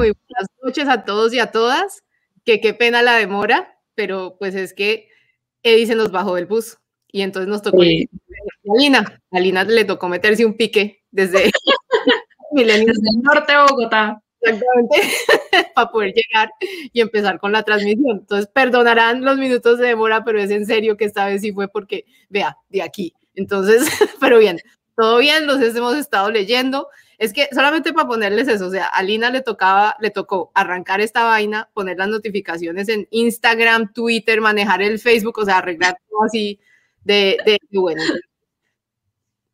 muy buenas noches a todos y a todas. Que qué pena la demora, pero pues es que Eddie se nos bajó del bus y entonces nos tocó. Sí. A Lina, a Lina le tocó meterse un pique desde, desde el norte de Bogotá. Exactamente, para poder llegar y empezar con la transmisión. Entonces, perdonarán los minutos de demora, pero es en serio que esta vez sí fue porque, vea, de aquí. Entonces, pero bien, todo bien, los hemos estado leyendo. Es que solamente para ponerles eso, o sea, a Lina le tocaba, le tocó arrancar esta vaina, poner las notificaciones en Instagram, Twitter, manejar el Facebook, o sea, arreglar todo así de, bueno.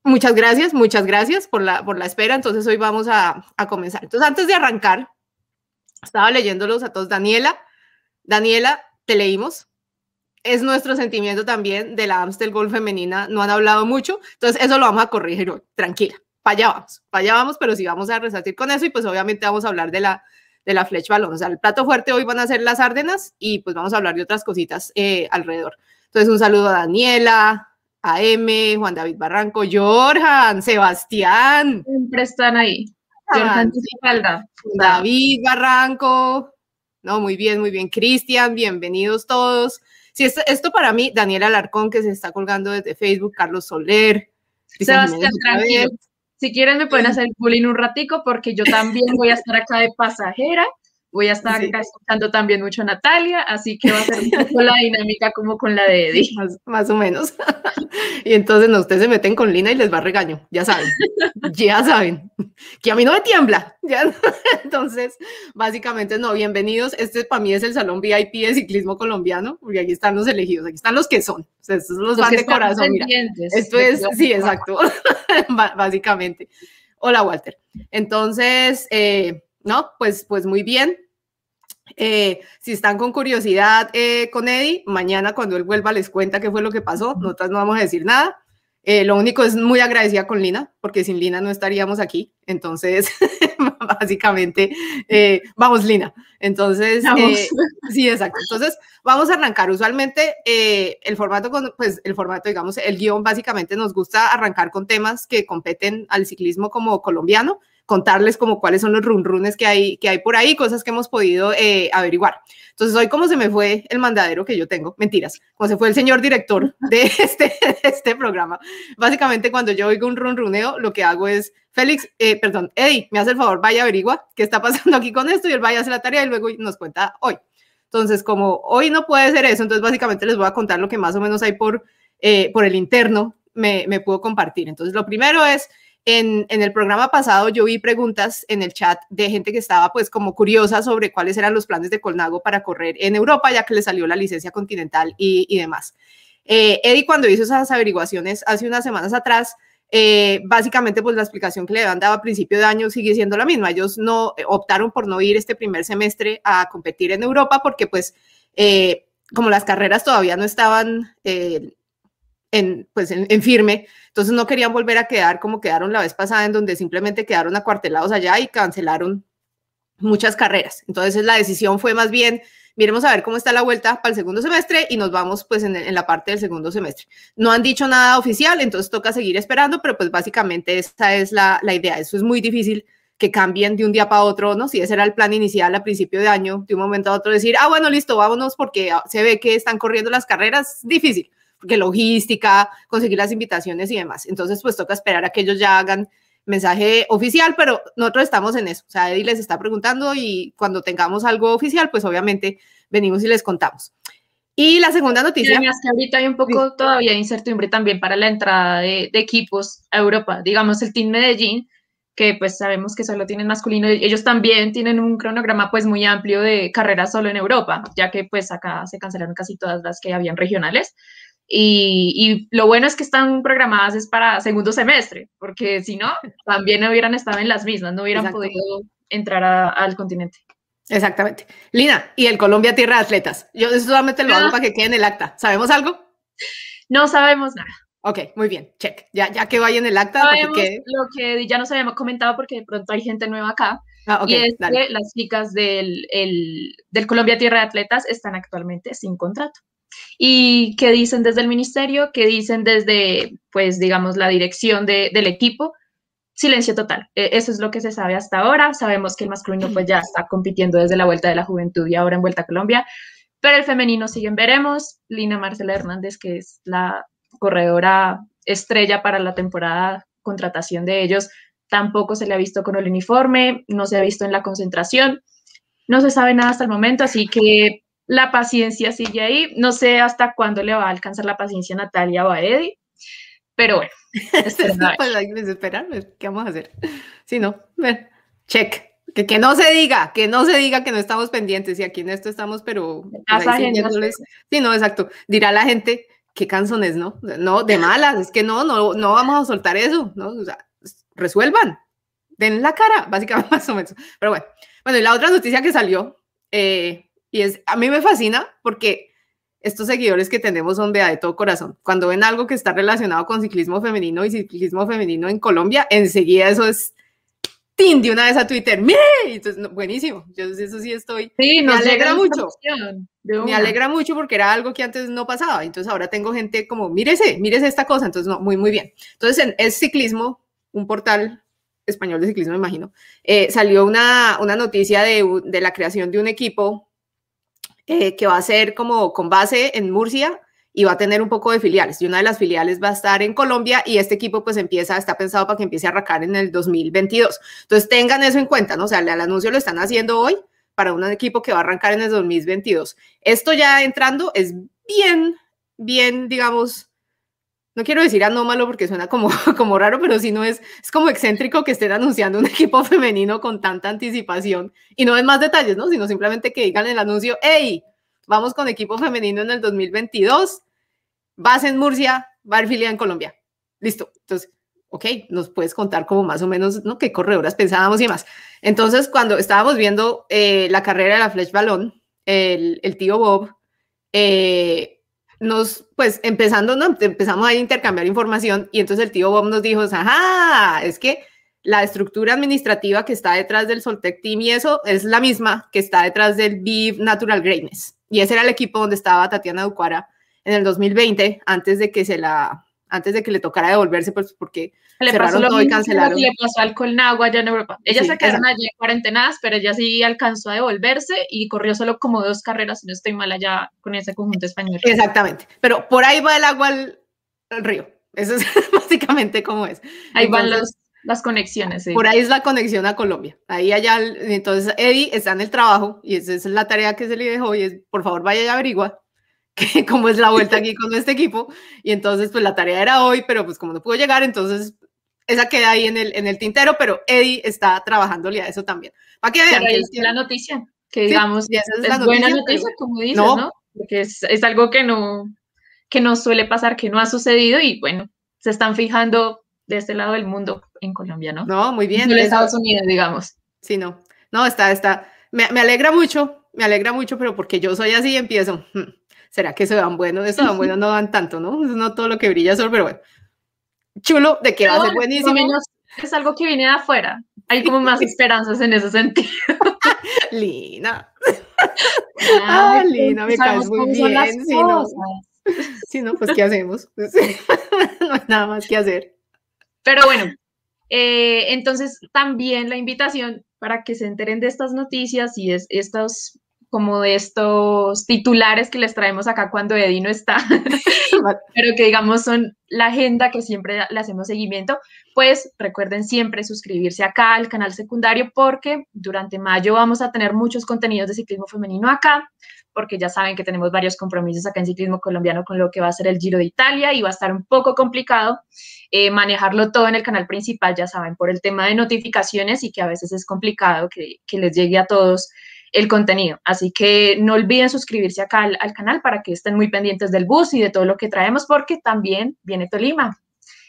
Muchas gracias, muchas gracias por la, por la espera. Entonces hoy vamos a, a comenzar. Entonces antes de arrancar, estaba leyéndolos a todos. Daniela, Daniela, te leímos. Es nuestro sentimiento también de la Amstel Golf femenina. No han hablado mucho, entonces eso lo vamos a corregir hoy. Tranquila, para allá vamos, para allá vamos, pero sí vamos a resaltar con eso y pues obviamente vamos a hablar de la, de la Fletch Balón. O sea, el plato fuerte hoy van a ser las Árdenas y pues vamos a hablar de otras cositas eh, alrededor. Entonces un saludo a Daniela, a M, Juan David Barranco, Jorjan, Sebastián. Siempre están ahí. Jorjan David Barranco. No, muy bien, muy bien. Cristian, bienvenidos todos. Sí, esto, esto, para mí, Daniel Alarcón, que se está colgando desde Facebook, Carlos Soler. Sebastián, tranquilo. Si quieren me pueden hacer bullying un ratico porque yo también voy a estar acá de pasajera Voy a estar sí. acá escuchando también mucho a Natalia, así que va a ser un poco la dinámica como con la de Eddie. Más, más o menos. y entonces no, ustedes se meten con Lina y les va a regaño, ya saben, ya saben, que a mí no me tiembla. ¿ya? Entonces, básicamente, no, bienvenidos. Este para mí es el salón VIP de ciclismo colombiano, porque aquí están los elegidos, aquí están los que son. O sea, estos los, los fans de corazón. Mira. Esto es, sí, exacto, básicamente. Hola, Walter. Entonces, eh, no, pues, pues muy bien. Eh, si están con curiosidad eh, con Eddie, mañana cuando él vuelva les cuenta qué fue lo que pasó. Nosotras no vamos a decir nada. Eh, lo único es muy agradecida con Lina, porque sin Lina no estaríamos aquí. Entonces, básicamente, eh, vamos, Lina. Entonces, eh, sí, exacto. Entonces, vamos a arrancar. Usualmente, el formato, con, pues el formato, digamos, el guion, básicamente nos gusta arrancar con temas que competen al ciclismo como colombiano contarles como cuáles son los runrunes que hay, que hay por ahí, cosas que hemos podido eh, averiguar. Entonces, hoy como se me fue el mandadero que yo tengo, mentiras, como se fue el señor director de este, de este programa, básicamente cuando yo oigo un runruneo, lo que hago es, Félix, eh, perdón, Eddie, me hace el favor, vaya averigua qué está pasando aquí con esto y él vaya a hacer la tarea y luego nos cuenta hoy. Entonces, como hoy no puede ser eso, entonces básicamente les voy a contar lo que más o menos hay por, eh, por el interno, me, me pudo compartir. Entonces, lo primero es en, el programa pasado yo vi preguntas en el chat de gente que estaba pues como curiosa sobre cuáles eran los planes de Colnago para correr en Europa, ya que le salió la licencia continental y, demás. Eh, Eddie cuando hizo esas averiguaciones hace unas semanas atrás, eh, básicamente pues la explicación que le han dado a principio de año sigue siendo la misma. Ellos no eh, optaron por no ir este primer semestre a competir en Europa porque pues eh, como las carreras todavía no estaban en, pues en, firme, entonces no querían volver a quedar como quedaron la vez pasada, en donde simplemente quedaron acuartelados allá y cancelaron muchas carreras. Entonces la decisión fue más bien, miremos a ver cómo está la vuelta para el segundo semestre y nos vamos pues en, la parte del segundo semestre. No han dicho nada oficial, entonces toca seguir esperando, pero pues básicamente esta es la, la idea. Eso es muy difícil que cambien de un día para otro, ¿no? Si ese era el plan inicial a principio de año, de un momento a otro decir, ah, bueno, listo, vámonos porque se ve que están corriendo las carreras, difícil porque logística, conseguir las invitaciones y demás. Entonces, pues toca esperar a que ellos ya hagan mensaje oficial, pero nosotros estamos en eso. O sea, Eddie les está preguntando y cuando tengamos algo oficial, pues obviamente venimos y les contamos. Y la segunda noticia. Además que ahorita hay un poco todavía de incertidumbre también para la entrada de, de, equipos a Europa. Digamos, el Team Medellín, que pues sabemos que solo tienen masculino, ellos también tienen un cronograma pues muy amplio de carreras solo en Europa, ya que pues acá se cancelaron casi todas las que habían regionales. Y, y, lo bueno es que están programadas es para segundo semestre, porque si no, también no hubieran estado en las mismas, no hubieran podido entrar a, al continente. Exactamente. Lina, y el Colombia Tierra de Atletas. Yo solamente lo hago para que quede en el acta. ¿Sabemos algo? No sabemos nada. Ok, muy bien, check. Ya, ya que vaya en el acta. Sabemos que... lo que ya nos habíamos comentado porque de pronto hay gente nueva acá. Ah, okay, y es dale. que las chicas del, el, del Colombia Tierra de Atletas están actualmente sin contrato. ¿Y qué dicen desde el ministerio? ¿Qué dicen desde, pues, digamos, la dirección de, del equipo? silencio total. E, eso es lo que se sabe hasta ahora. Sabemos que el masculino pues ya está compitiendo desde la Vuelta de la Juventud y ahora en Vuelta a Colombia, pero el femenino siguen veremos. Lina Marcela Hernández, que es la corredora estrella para la temporada contratación de ellos, tampoco se le ha visto con el uniforme, no se ha visto en la concentración, no se sabe nada hasta el momento, así que la paciencia sigue ahí. No sé hasta cuándo le va a alcanzar la paciencia a Natalia o a Eddie, pero bueno. pues ¿qué vamos a hacer? Si no, check. Que, que, no se diga, que no se diga que no estamos pendientes y aquí en esto estamos, pero... Pues, sí, no, exacto. Dirá la gente, qué canzones, ¿no? No, de malas, es que no, no, no vamos a soltar eso, ¿no? O sea, resuelvan, den la cara, básicamente más o menos. Pero bueno, bueno, y la otra noticia que salió, eh, y es, a mí me fascina porque estos seguidores que tenemos son de, de todo corazón. Cuando ven algo que está relacionado con ciclismo femenino y ciclismo femenino en Colombia, enseguida eso es ¡tin! de una vez a Twitter, ¡mire! Entonces, buenísimo. Yo eso sí estoy. Sí, me alegra mucho. Me alegra mucho porque era algo que antes no pasaba. Entonces ahora tengo gente como, mírese, mírese esta cosa. Entonces, no, muy, muy bien. Entonces, en Es Ciclismo, un portal español de ciclismo, me imagino, eh, salió una, una noticia de, de la creación de un equipo eh, que va a ser como con base en Murcia y va a tener un poco de filiales. Y una de las filiales va a estar en Colombia y este equipo pues empieza, está pensado para que empiece a arrancar en el 2022. Entonces tengan eso en cuenta, ¿no? O sea, el anuncio lo están haciendo hoy para un equipo que va a arrancar en el 2022. Esto ya entrando es bien, bien, digamos, no quiero decir anómalo porque suena como, como raro, pero si no es, es como excéntrico que estén anunciando un equipo femenino con tanta anticipación y no es más detalles, ¿no? Sino simplemente que digan el anuncio, hey, vamos con equipo femenino en el 2022, base en Murcia, va en Colombia. Listo. Entonces, ok, nos puedes contar como más o menos, ¿no? ¿Qué corredoras pensábamos y demás? Entonces, cuando estábamos viendo eh, la carrera de la Flash Balón, el, el tío Bob, eh, nos, pues empezando, ¿no? empezamos a intercambiar información y entonces el tío Bob nos dijo, ajá, es que la estructura administrativa que está detrás del Soltec Team y eso es la misma que está detrás del BIV Natural Greatness. Y ese era el equipo donde estaba Tatiana Ducuara en el 2020, antes de que se la, antes de que le tocara devolverse, pues porque le cerraron todo y cancelaron. Le pasó al Colnagua allá en Europa. Ella se quedaron allí cuarentenadas, pero ella sí alcanzó a devolverse y corrió solo como dos carreras, si no estoy mal allá con ese conjunto español. Exactamente, pero por ahí va el agua al, río. Eso es básicamente como es. Ahí van los, las conexiones. Sí. Por ahí es la conexión a Colombia. Ahí allá, entonces Eddie está en el trabajo y esa es la tarea que se le dejó y es, por favor, vaya y averigua cómo es la vuelta aquí con este equipo. Y entonces, pues la tarea era hoy, pero pues como no pudo llegar, entonces esa queda ahí en el, en el tintero, pero Eddie está trabajándole a eso también. Para que vean. Es la noticia, que digamos, es, buena noticia, como dices, ¿no? Porque es, es, algo que no, que no suele pasar, que no ha sucedido y bueno, se están fijando de este lado del mundo en Colombia, ¿no? No, muy bien. En Estados Unidos, digamos. Sí, no. No, está, está. Me, me, alegra mucho, me alegra mucho, pero porque yo soy así empiezo. Hmm, ¿Será que se van buenos? Eso van buenos, no dan tanto, ¿no? No todo lo que brilla sol, pero bueno chulo, de que va a ser buenísimo. es algo que viene de afuera. Hay como más esperanzas en ese sentido. Lina. Ah, Lina, me caes muy bien. Si no, si no, pues ¿qué hacemos? no hay nada más que hacer. Pero bueno, eh, entonces también la invitación para que se enteren de estas noticias y es, estos como de estos titulares que les traemos acá cuando Eddie no está, pero que digamos son la agenda que siempre le hacemos seguimiento, pues recuerden siempre suscribirse acá al canal secundario porque durante mayo vamos a tener muchos contenidos de ciclismo femenino acá, porque ya saben que tenemos varios compromisos acá en ciclismo colombiano con lo que va a ser el Giro de Italia y va a estar un poco complicado eh, manejarlo todo en el canal principal, ya saben, por el tema de notificaciones y que a veces es complicado que, que les llegue a todos el contenido. Así que no olviden suscribirse acá al, canal para que estén muy pendientes del bus y de todo lo que traemos, porque también viene Tolima.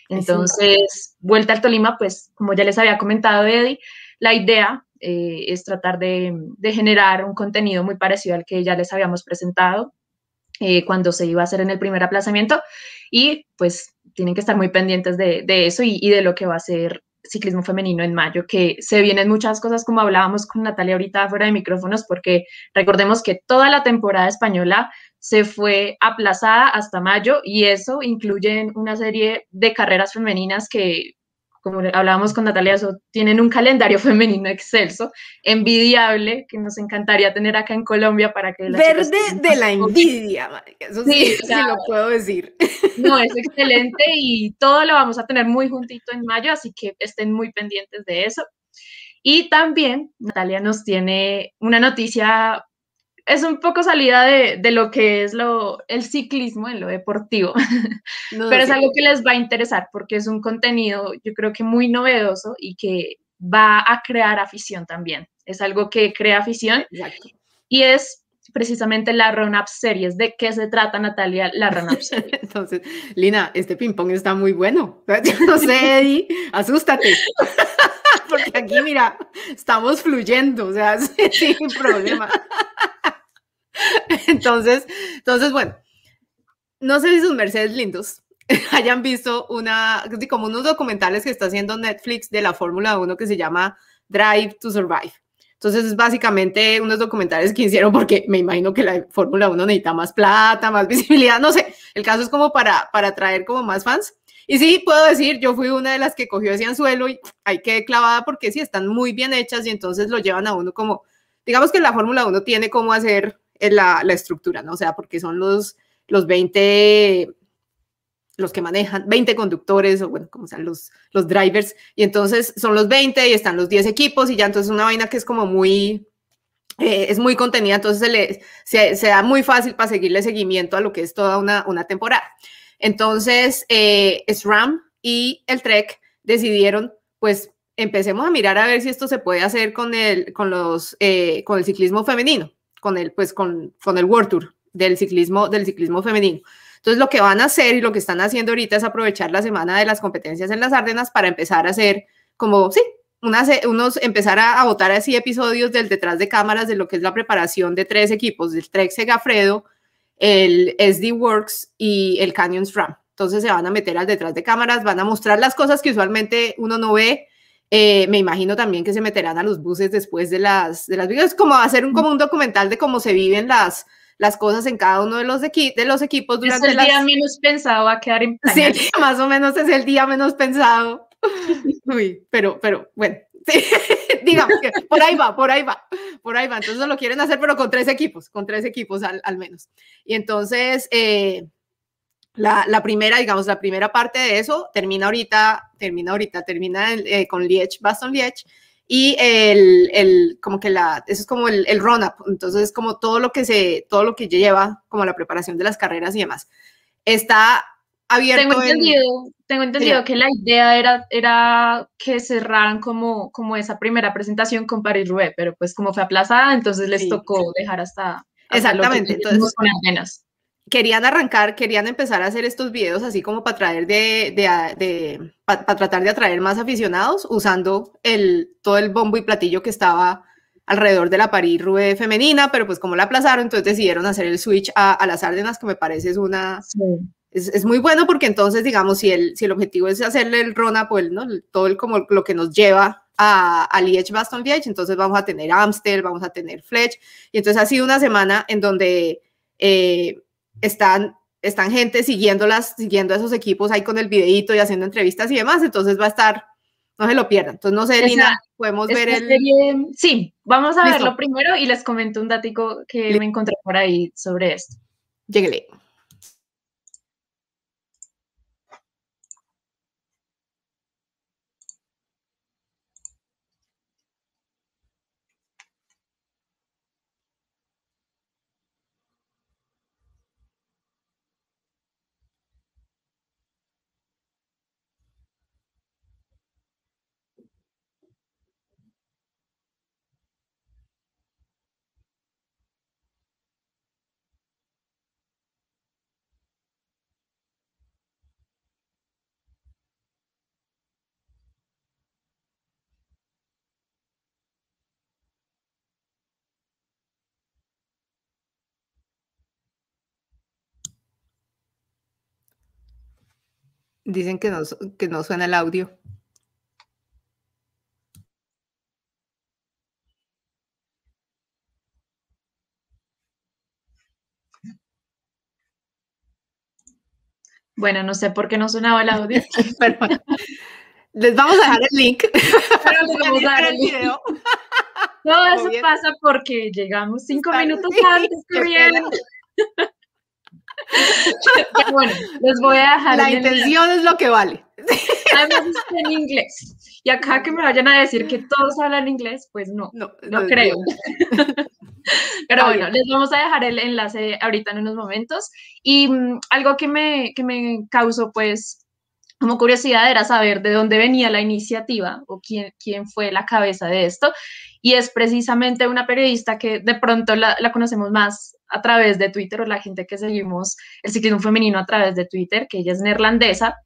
Entonces, vuelta al Tolima, pues como ya les había comentado Eddie, la idea eh, es tratar de, generar un contenido muy parecido al que ya les habíamos presentado eh, cuando se iba a hacer en el primer aplazamiento y pues tienen que estar muy pendientes de, eso y, y, de lo que va a ser ciclismo femenino en mayo, que se vienen muchas cosas como hablábamos con Natalia ahorita fuera de micrófonos, porque recordemos que toda la temporada española se fue aplazada hasta mayo y eso incluye una serie de carreras femeninas que como hablábamos con Natalia, tienen un calendario femenino excelso, envidiable, que nos encantaría tener acá en Colombia para que... Verde de la envidia, eso sí, sí, lo puedo decir. No, es excelente y todo lo vamos a tener muy juntito en mayo, así que estén muy pendientes de eso. Y también Natalia nos tiene una noticia es un poco salida de, lo que es lo, el ciclismo en lo deportivo, pero es algo que les va a interesar porque es un contenido yo creo que muy novedoso y que va a crear afición también. Es algo que crea afición y es precisamente la Run-Up Series. ¿De qué se trata, Natalia, la Run-Up Series? Entonces, Lina, este ping-pong está muy bueno. no sé, Eddie, asústate. Porque aquí, mira, estamos fluyendo, o sea, sin problema. Entonces, entonces, bueno, no sé si sus mercedes lindos hayan visto una, como unos documentales que está haciendo Netflix de la Fórmula 1 que se llama Drive to Survive. Entonces, es básicamente unos documentales que hicieron porque me imagino que la Fórmula 1 necesita más plata, más visibilidad, no sé. El caso es como para, para atraer como más fans. Y sí, puedo decir, yo fui una de las que cogió ese anzuelo y hay que clavada porque sí, están muy bien hechas y entonces lo llevan a uno como, digamos que la Fórmula 1 tiene cómo hacer la, la, estructura, ¿no? O sea, porque son los, los 20, los que manejan, 20 conductores, o bueno, como sean los, los drivers, y entonces son los 20 y están los 10 equipos, y ya entonces una vaina que es como muy, eh, es muy contenida, entonces se, le, se, da muy fácil para seguirle seguimiento a lo que es toda una, una temporada. Entonces, eh, SRAM y el Trek decidieron, pues, empecemos a mirar a ver si esto se puede hacer con el, con los, eh, con el ciclismo femenino con el, pues, con, con el World Tour del ciclismo, del ciclismo femenino. Entonces, lo que van a hacer y lo que están haciendo ahorita es aprovechar la semana de las competencias en las Ardenas para empezar a hacer como, sí, unos, empezar a, votar así episodios del detrás de cámaras de lo que es la preparación de tres equipos, del Trek Segafredo, el SD Works y el Canyon SRAM. Entonces se van a meter al detrás de cámaras, van a mostrar las cosas que usualmente uno no ve, eh, me imagino también que se meterán a los buses después de las, de las videos, como hacer un, como un documental de cómo se viven las, las cosas en cada uno de los, de los equipos durante Es el día menos pensado a quedar en Sí, más o menos es el día menos pensado. Uy, pero, pero bueno, digamos que por ahí va, por ahí va, por ahí va. Entonces lo quieren hacer, pero con tres equipos, con tres equipos al, al menos. Y entonces, eh, la, primera, digamos, la primera parte de eso termina ahorita, termina ahorita, termina eh, con Liech, Baston Liech, y el, el, como que la, eso es como el, el run-up, entonces es como todo lo que se, todo lo que lleva, como la preparación de las carreras y demás. Está abierto. Tengo entendido, tengo entendido que la idea era, era que cerraran como, como esa primera presentación con Paris-Roubaix, pero pues como fue aplazada, entonces les tocó dejar hasta... Exactamente, entonces querían arrancar, querían empezar a hacer estos videos así como para traer de, de, para tratar de atraer más aficionados usando el, todo el bombo y platillo que estaba alrededor de la París Rue femenina, pero pues como la aplazaron, entonces decidieron hacer el switch a, las Ardenas, que me parece es una... Es, es, muy bueno porque entonces, digamos, si el, si el objetivo es hacerle el run-up, pues, ¿no? todo el, como lo que nos lleva a, a Liège, Baston Liège, entonces vamos a tener Amstel, vamos a tener Fletch, y entonces ha sido una semana en donde eh, están, están gente siguiéndolas, siguiendo a esos equipos ahí con el videito y haciendo entrevistas y demás, entonces va a estar, no se lo pierdan. Entonces, no sé, Lina, podemos ver el... sí, vamos a verlo primero y les comento un datico que me encontré por ahí sobre esto. Lléguele. Dicen que no, que no suena el audio. Bueno, no sé por qué no sonaba el audio. Pero, Les vamos a dejar el link. Pero les vamos a dar el video. Todo eso pasa porque llegamos cinco minutos antes corriendo. Bueno, les voy a dejar. La intención es lo que vale. Además en inglés. Y acá que me vayan a decir que todos hablan inglés, pues no, no, no, creo. Pero bueno, les vamos a dejar el enlace ahorita en unos momentos. Y mm, algo que me, que me causó pues como curiosidad era saber de dónde venía la iniciativa o quién, quién fue la cabeza de esto. Y es precisamente una periodista que de pronto la, la, conocemos más a través de Twitter o la gente que seguimos el ciclismo femenino a través de Twitter, que ella es neerlandesa.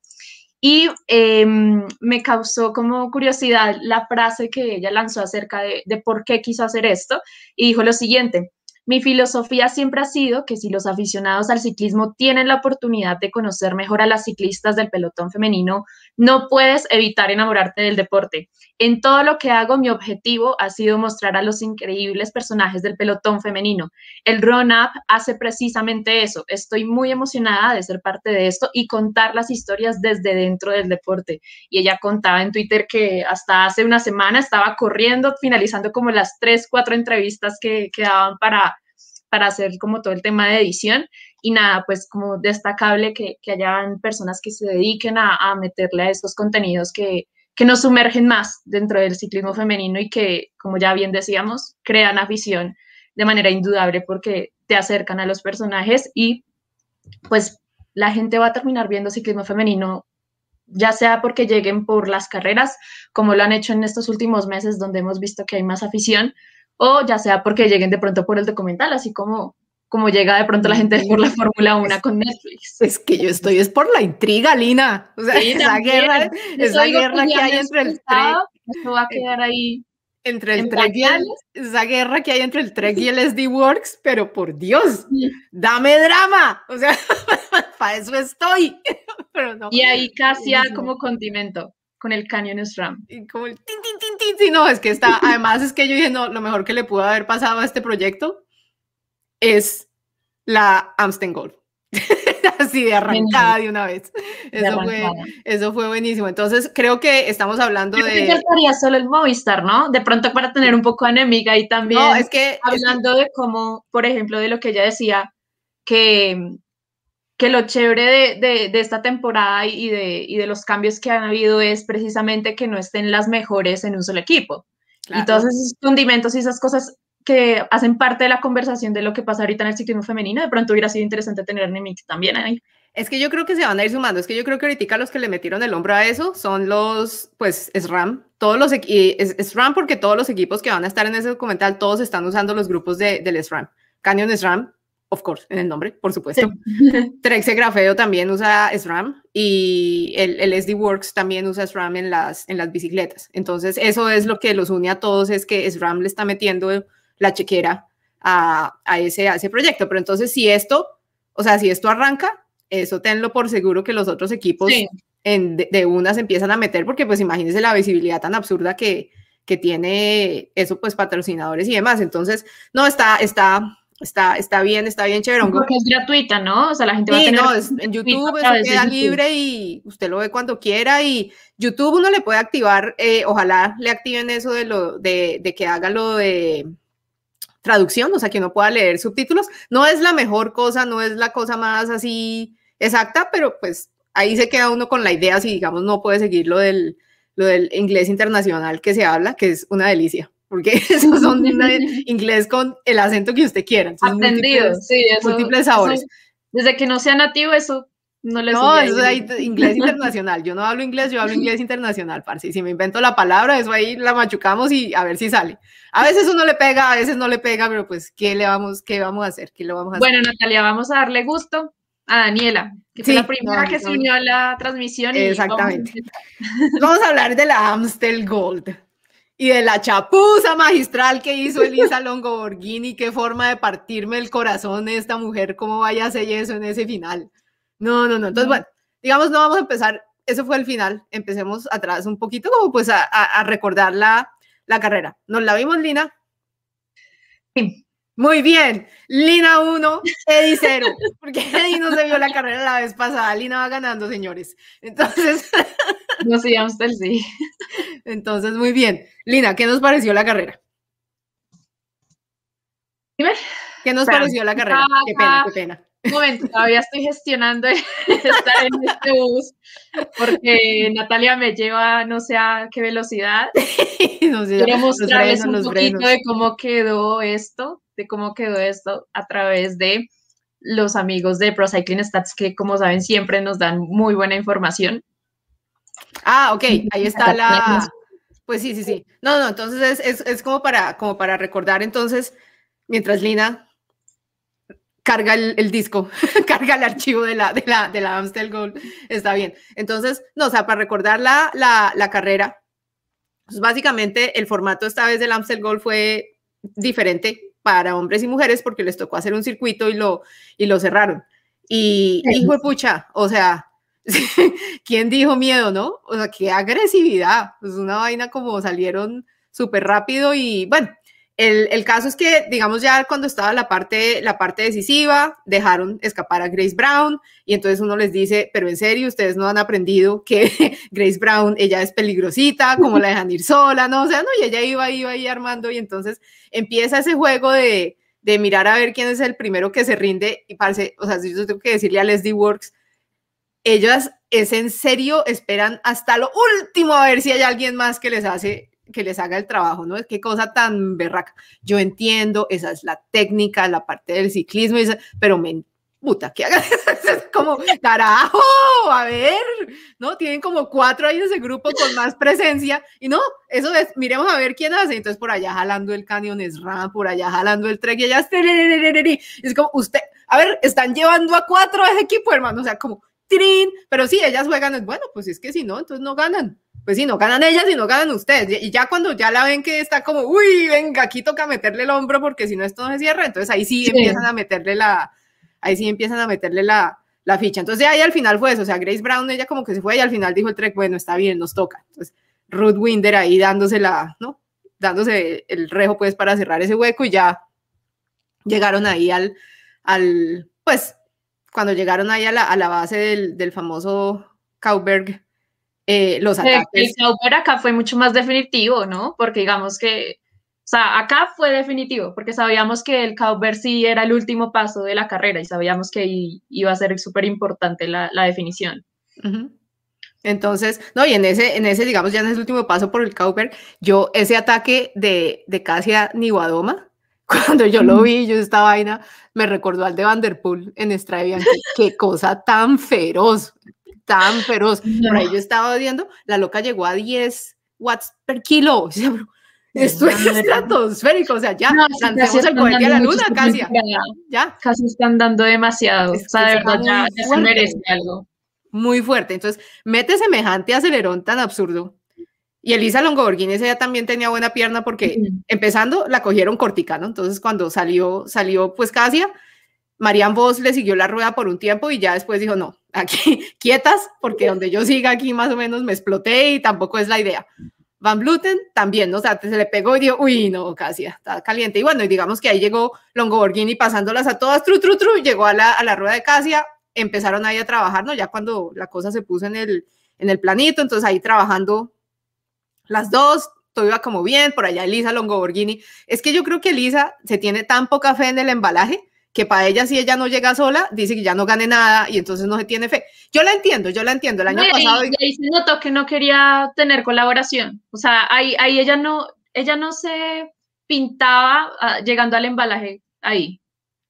Y em, me causó como curiosidad la frase que ella lanzó acerca de, de por qué quiso hacer esto. Y dijo lo siguiente, mi filosofía siempre ha sido que si los aficionados al ciclismo tienen la oportunidad de conocer mejor a las ciclistas del pelotón femenino, no puedes evitar enamorarte del deporte. En todo lo que hago, mi objetivo ha sido mostrar a los increíbles personajes del pelotón femenino. El Run Up hace precisamente eso. Estoy muy emocionada de ser parte de esto y contar las historias desde dentro del deporte. Y ella contaba en Twitter que hasta hace una semana estaba corriendo, finalizando como las tres, cuatro entrevistas que quedaban para para hacer como todo el tema de edición. Y nada, pues como destacable que, que hayan personas que se dediquen a, meterle a estos contenidos que, que nos sumergen más dentro del ciclismo femenino y que, como ya bien decíamos, crean afición de manera indudable porque te acercan a los personajes y pues la gente va a terminar viendo ciclismo femenino ya sea porque lleguen por las carreras, como lo han hecho en estos últimos meses donde hemos visto que hay más afición, o ya sea porque lleguen de pronto por el documental, así como, como llega de pronto la gente por la Fórmula 1 con Netflix. Es que yo estoy es por la intriga, Lina. O sea, esa guerra, esa guerra que hay entre el Trek. Eso va a quedar ahí. Entre el Trek y el, esa guerra que hay entre el Trek y el SD Works, pero por Dios, dame drama. O sea, para eso estoy. Pero no. Y ahí casi como condimento con el Canyon SRAM. Y como el tin, tin, tin, tin, tin, no, es que está, además es que yo dije, no, lo mejor que le pudo haber pasado a este proyecto es la Amstel Gold. Así de arrancada de una vez. Eso, fue, eso fue buenísimo. Entonces, creo que estamos hablando yo de. Creo que estaría solo el Movistar, ¿no? De pronto para tener un poco enemiga y también. No, es que. Hablando de cómo, por ejemplo, de lo que ella decía, que que lo chévere de, de, esta temporada y de, y de, los cambios que han habido es precisamente que no estén las mejores en un solo equipo. Y todos esos condimentos y esas cosas que hacen parte de la conversación de lo que pasa ahorita en el ciclismo femenino, de pronto hubiera sido interesante tener Nemix también ahí. Es que yo creo que se van a ir sumando, es que yo creo que ahorita los que le metieron el hombro a eso son los, pues, SRAM, todos los, es, SRAM porque todos los equipos que van a estar en ese documental, todos están usando los grupos de, del SRAM. Canyon SRAM, of course, en el nombre, por supuesto. Sí. Trexe Grafeo también usa SRAM y el, el, SD Works también usa SRAM en las, en las bicicletas. Entonces, eso es lo que los une a todos, es que SRAM le está metiendo la chequera a, a, ese, a ese proyecto. Pero entonces, si esto, o sea, si esto arranca, eso tenlo por seguro que los otros equipos sí. en, de, de unas empiezan a meter, porque pues imagínense la visibilidad tan absurda que, que tiene eso, pues patrocinadores y demás. Entonces, no, está, está, está, está bien, está bien chévere. Porque es gratuita, ¿no? O sea, la gente sí, va a tener... no, es, en YouTube eso queda YouTube. libre y usted lo ve cuando quiera y YouTube uno le puede activar, eh, ojalá le activen eso de, lo, de, de que haga lo de traducción, o sea, que uno pueda leer subtítulos. No es la mejor cosa, no es la cosa más así exacta, pero pues ahí se queda uno con la idea si, digamos, no puede seguir lo del, lo del inglés internacional que se habla, que es una delicia porque esos son inglés con el acento que usted quiera. Múltiples, sí, eso, múltiples sabores. Eso, desde que no sea nativo, eso no le No, eso es inglés internacional. Yo no hablo inglés, yo hablo inglés internacional, parce. Y si me invento la palabra, eso ahí la machucamos y a ver si sale. A veces uno le pega, a veces no le pega, pero pues, ¿qué le vamos, qué vamos a hacer? ¿Qué lo vamos a bueno, hacer? Natalia, vamos a darle gusto a Daniela, que fue sí, la primera no, que no. se unió a la transmisión. Exactamente. Vamos... vamos a hablar de la Amstel Gold y de la chapuza magistral que hizo Elisa Longo Borghini, qué forma de partirme el corazón de esta mujer, cómo vaya a hacer eso en ese final. No, no, no. Entonces, bueno, digamos, no vamos a empezar, eso fue el final, empecemos atrás un poquito, como pues a, a, a recordar la, la, carrera. ¿Nos la vimos, Lina? Sí. Muy bien, Lina 1, Eddie 0, porque Eddie no se vio la carrera la vez pasada, Lina va ganando, señores. Entonces, No, sí, Amstel sí. Entonces, muy bien. Lina, ¿qué nos pareció la carrera? Dime. ¿Qué nos pareció la carrera? Qué pena, qué pena. Un momento, todavía estoy gestionando estar en este bus porque Natalia me lleva no sé a qué velocidad. no sé, Quiero mostrarles un poquito de cómo quedó esto, de cómo quedó esto a través de los amigos de Pro Cycling Stats que como saben siempre nos dan muy buena información. Ah, ok, ahí está la... Pues sí, sí, sí. No, no, entonces es, es, es como, para, como para recordar entonces, mientras Lina carga el, disco, carga el archivo de la, de la, de la Amstel Gold, está bien. Entonces, no, o sea, para recordar la, la, la carrera, pues básicamente el formato esta vez del Amstel Gold fue diferente para hombres y mujeres porque les tocó hacer un circuito y lo, y lo cerraron. Y, hijo de pucha, o sea, ¿quién dijo miedo, no? O sea, qué agresividad, pues una vaina como salieron súper rápido y bueno, el, caso es que, digamos, ya cuando estaba la parte, la parte decisiva, dejaron escapar a Grace Brown y entonces uno les dice, pero en serio, ustedes no han aprendido que Grace Brown, ella es peligrosita, como la dejan ir sola, ¿no? O sea, no, y ella iba, iba ahí armando y entonces empieza ese juego de, de mirar a ver quién es el primero que se rinde y parece, o sea, yo tengo que decirle a Leslie Works, ellas es en serio, esperan hasta lo último a ver si hay alguien más que les hace que les haga el trabajo, ¿no? Qué cosa tan berraca. Yo entiendo, esa es la técnica, la parte del ciclismo, pero me puta, que hagan como, carajo, a ver, ¿no? Tienen como cuatro ahí de ese grupo con más presencia y no, eso es, miremos a ver quién hace, entonces por allá jalando el Canyon SRAM, por allá jalando el Trek y allá, es como, usted, a ver, están llevando a cuatro de ese equipo, hermano, o sea, como, trin, pero sí, ellas juegan, es bueno, pues es que si no, entonces no ganan, pues si no ganan ellas y no ganan ustedes. Y ya cuando ya la ven que está como, uy, venga, aquí toca meterle el hombro porque si no esto no se cierra, entonces ahí sí, empiezan a meterle la, ahí sí empiezan a meterle la, la ficha. Entonces ahí al final fue eso, o sea, Grace Brown, ella como que se fue y al final dijo el Trek, bueno, está bien, nos toca. Entonces Ruth Winder ahí dándose la, ¿no? Dándose el rejo pues para cerrar ese hueco y ya llegaron ahí al, al pues, cuando llegaron ahí a la, a la base del, del famoso Cowberg, eh, los ataques. El Cowper acá fue mucho más definitivo, ¿no? Porque digamos que, o sea, acá fue definitivo, porque sabíamos que el Cowper sí era el último paso de la carrera y sabíamos que iba a ser súper importante la, la, definición. Entonces, no, y en ese, en ese, digamos, ya en ese último paso por el Cowper, yo, ese ataque de, de Casia Niwadoma, cuando yo lo vi, yo esta vaina me recordó al de Vanderpool en Stravian, qué cosa tan feroz, tan feroz. Por ahí yo estaba odiando, la loca llegó a 10 watts per kilo. esto es estratosférico, o sea, ya no, lancemos el cohete a la luna, casi. Ya. Casi están dando demasiado. o sea, de verdad, ya, se merece algo. Muy fuerte. Entonces, mete semejante acelerón tan absurdo. Y Elisa Longoborghini ella también tenía buena pierna porque empezando la cogieron cortica, ¿no? Entonces cuando salió, salió pues Casia, Marian Vos le siguió la rueda por un tiempo y ya después dijo, no, aquí quietas, porque donde yo siga aquí más o menos me exploté y tampoco es la idea. Van Bluten también, ¿no? o sea, se le pegó y dijo, uy, no, casi está caliente. Y bueno, y digamos que ahí llegó Longoborghini pasándolas a todas, tru, tru, tru, llegó a la, a la rueda de Casia, empezaron ahí a trabajar, ¿no? Ya cuando la cosa se puso en el, en el planito, entonces ahí trabajando las dos, todo iba como bien, por allá Elisa Longoborghini. Es que yo creo que Elisa se tiene tan poca fe en el embalaje que para ella si ella no llega sola, dice que ya no gane nada y entonces no se tiene fe. Yo la entiendo, yo la entiendo. El año pasado... Y ahí se notó que no quería tener colaboración. O sea, ahí, ahí ella, no, ella no se pintaba ah, llegando al embalaje ahí.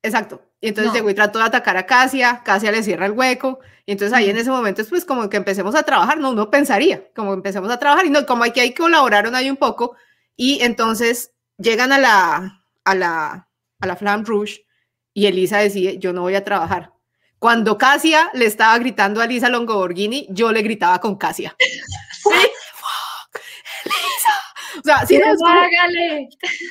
Exacto. Y entonces llegó y trató de atacar a Casia, Casia le cierra el hueco, y entonces ahí en ese momento es pues como que empecemos a trabajar, no, uno pensaría, como empecemos a trabajar, y no, como hay que ahí colaboraron ahí un poco, y entonces llegan a la, a la, a la Flamme Rouge, y Elisa decide, yo no voy a trabajar. Cuando Casia le estaba gritando a Elisa Longoborghini, yo le gritaba con Casia. O sea, sí,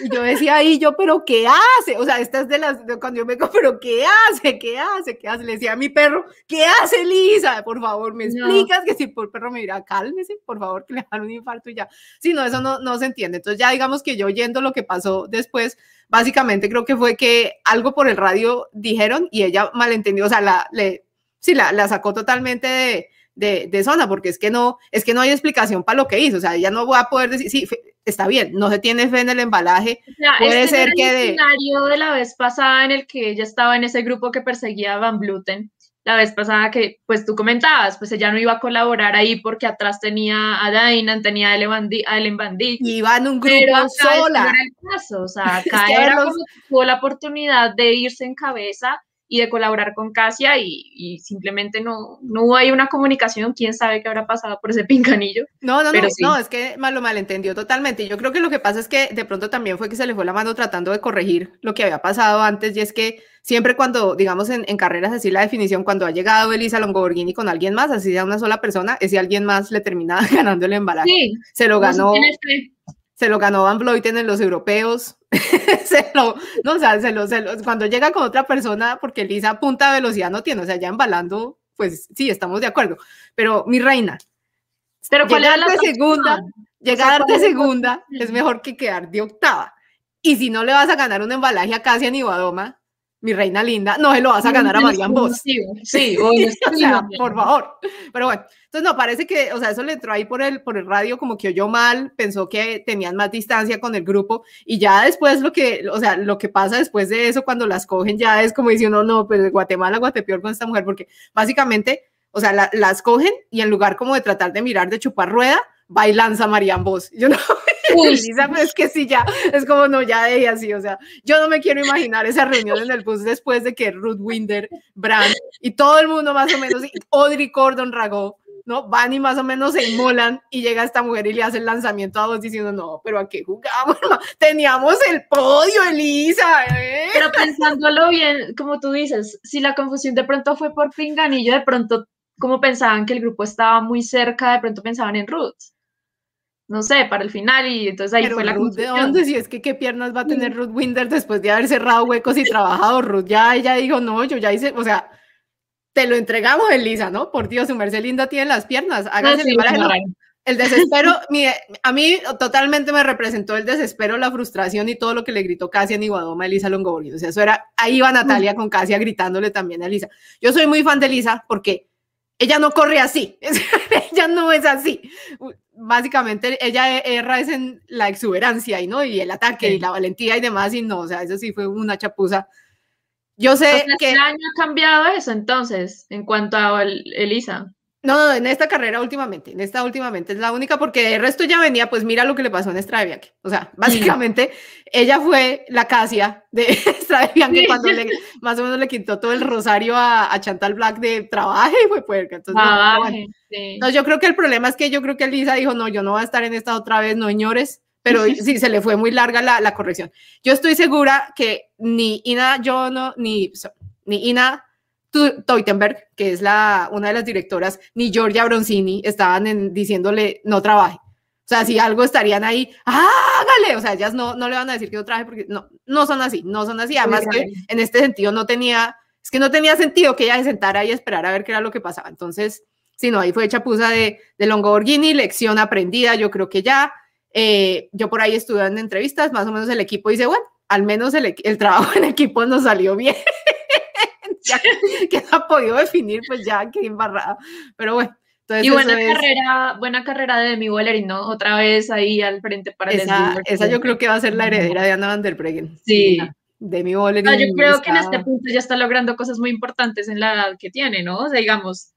Y yo decía ahí, yo, pero ¿qué hace? O sea, esta es de las, cuando yo me digo, pero ¿qué hace? ¿Qué hace? ¿Qué hace? Le decía a mi perro, ¿qué hace Lisa? Por favor, me explicas que si por perro me dirá, cálmese, por favor, que le dan un infarto y ya. Si no, eso no, no se entiende. Entonces ya digamos que yo oyendo lo que pasó después, básicamente creo que fue que algo por el radio dijeron y ella malentendió, o sea, la, le, sí, la, la sacó totalmente de, de, de, zona, porque es que no, es que no hay explicación para lo que hizo, o sea, ya no voy a poder decir, sí, está bien, no se tiene fe en el embalaje, puede este ser que de... El escenario de la vez pasada en el que ella estaba en ese grupo que perseguía a Van Bluten, la vez pasada que pues tú comentabas, pues ella no iba a colaborar ahí porque atrás tenía a Dainan, tenía a Ellen Bandit. Y iba en un grupo sola. era el caso, o sea, acá era como tuvo la oportunidad de irse en cabeza y de colaborar con Casia y, simplemente no, no ahí una comunicación, quién sabe qué habrá pasado por ese pincanillo. No, no, no, no, es que mal lo malentendió totalmente. Yo creo que lo que pasa es que de pronto también fue que se le fue la mano tratando de corregir lo que había pasado antes y es que siempre cuando, digamos, en, carreras así la definición, cuando ha llegado Elisa Longoborghini con alguien más, así sea una sola persona, ese alguien más le termina ganando el embarazo. Sí, se lo ganó se lo ganó Van Vleuten en los europeos, se lo, no, o sea, se lo, se lo, cuando llega con otra persona, porque Lisa punta velocidad no tiene, o sea, ya embalando, pues sí, estamos de acuerdo, pero mi reina, pero llegar de segunda, llegar de segunda es mejor que quedar de octava, y si no le vas a ganar un embalaje a Casia ni Badoma, mi reina linda, no se lo vas a ganar a Marian Vos. Sí, o sea, por favor. Pero bueno, entonces no, parece que, o sea, eso le entró ahí por el, por el radio, como que oyó mal, pensó que tenían más distancia con el grupo, y ya después lo que, o sea, lo que pasa después de eso, cuando las cogen, ya es como diciendo, no, pues de Guatemala, Guatepeor con esta mujer, porque básicamente, o sea, las cogen y en lugar como de tratar de mirar de chupar rueda, va y lanza Marian Vos. Yo no, es que sí, ya, es como no, ya de así, o sea, yo no me quiero imaginar esa reunión en el bus después de que Ruth Winder, Brand y todo el mundo más o menos, Audrey Cordon Rago, ¿no? Van y más o menos se inmolan y llega esta mujer y le hace el lanzamiento a vos diciendo, no, pero ¿a qué jugamos? Teníamos el podio, Elisa. ¿eh? Pero pensándolo bien, como tú dices, si la confusión de pronto fue por Pinganillo, de pronto, como pensaban que el grupo estaba muy cerca, de pronto pensaban en Ruth no sé, para el final y entonces ahí fue la Ruth, ¿De dónde? Si es que qué piernas va a tener Ruth Winder después de haber cerrado huecos y trabajado. Ruth ya ella dijo, no, yo ya hice, o sea, te lo entregamos, Elisa, ¿no? Por Dios, su merced linda tiene las piernas. Hágase el, el desespero, a mí totalmente me representó el desespero, la frustración y todo lo que le gritó Casia en Iguadoma a Elisa Longoborghini. O sea, eso era, ahí va Natalia con Casia gritándole también a Elisa. Yo soy muy fan de Elisa porque ella no corre así, ella no es así básicamente ella erra es en la exuberancia y no y el ataque y la valentía y demás y no, o sea, eso sí fue una chapuza. Yo sé que este año ha cambiado eso entonces en cuanto a Elisa. No, no, en esta carrera últimamente, en esta últimamente es la única porque el resto ya venía, pues mira lo que le pasó en Bianchi. O sea, básicamente ella fue la Casia de Estrada Bianchi cuando le, más o menos le quitó todo el rosario a, Chantal Black de trabajo y fue puerca. Entonces, no, yo creo que el problema es que yo creo que Elisa dijo, no, yo no voy a estar en esta otra vez, no señores, pero sí, se le fue muy larga la, la corrección. Yo estoy segura que ni Ina no ni, ni Ina Teutenberg, que es la, una de las directoras, ni Giorgia Bronzini estaban diciéndole no trabaje. O sea, si algo estarían ahí, hágale. O sea, ellas no, no le van a decir que no trabaje porque no, no son así, no son así. Además que en este sentido no tenía, es que no tenía sentido que ella se sentara y esperara a ver qué era lo que pasaba. Entonces, si no, ahí fue chapuza de, de Longoborghini, lección aprendida, yo creo que ya. Eh, yo por ahí estuve en entrevistas, más o menos el equipo dice, bueno, al menos el, el trabajo en equipo nos salió bien. que no ha podido definir, pues ya que embarrada. Pero bueno. Entonces y buena carrera, buena carrera de Demi Wallerin, ¿no? Otra vez ahí al frente para esa, el Esa yo creo que va a ser la heredera de Anna van der Breggen. Sí. Demi Wallerin. No, yo creo que en este punto ya está logrando cosas muy importantes en la edad que tiene, ¿no? O sea, digamos,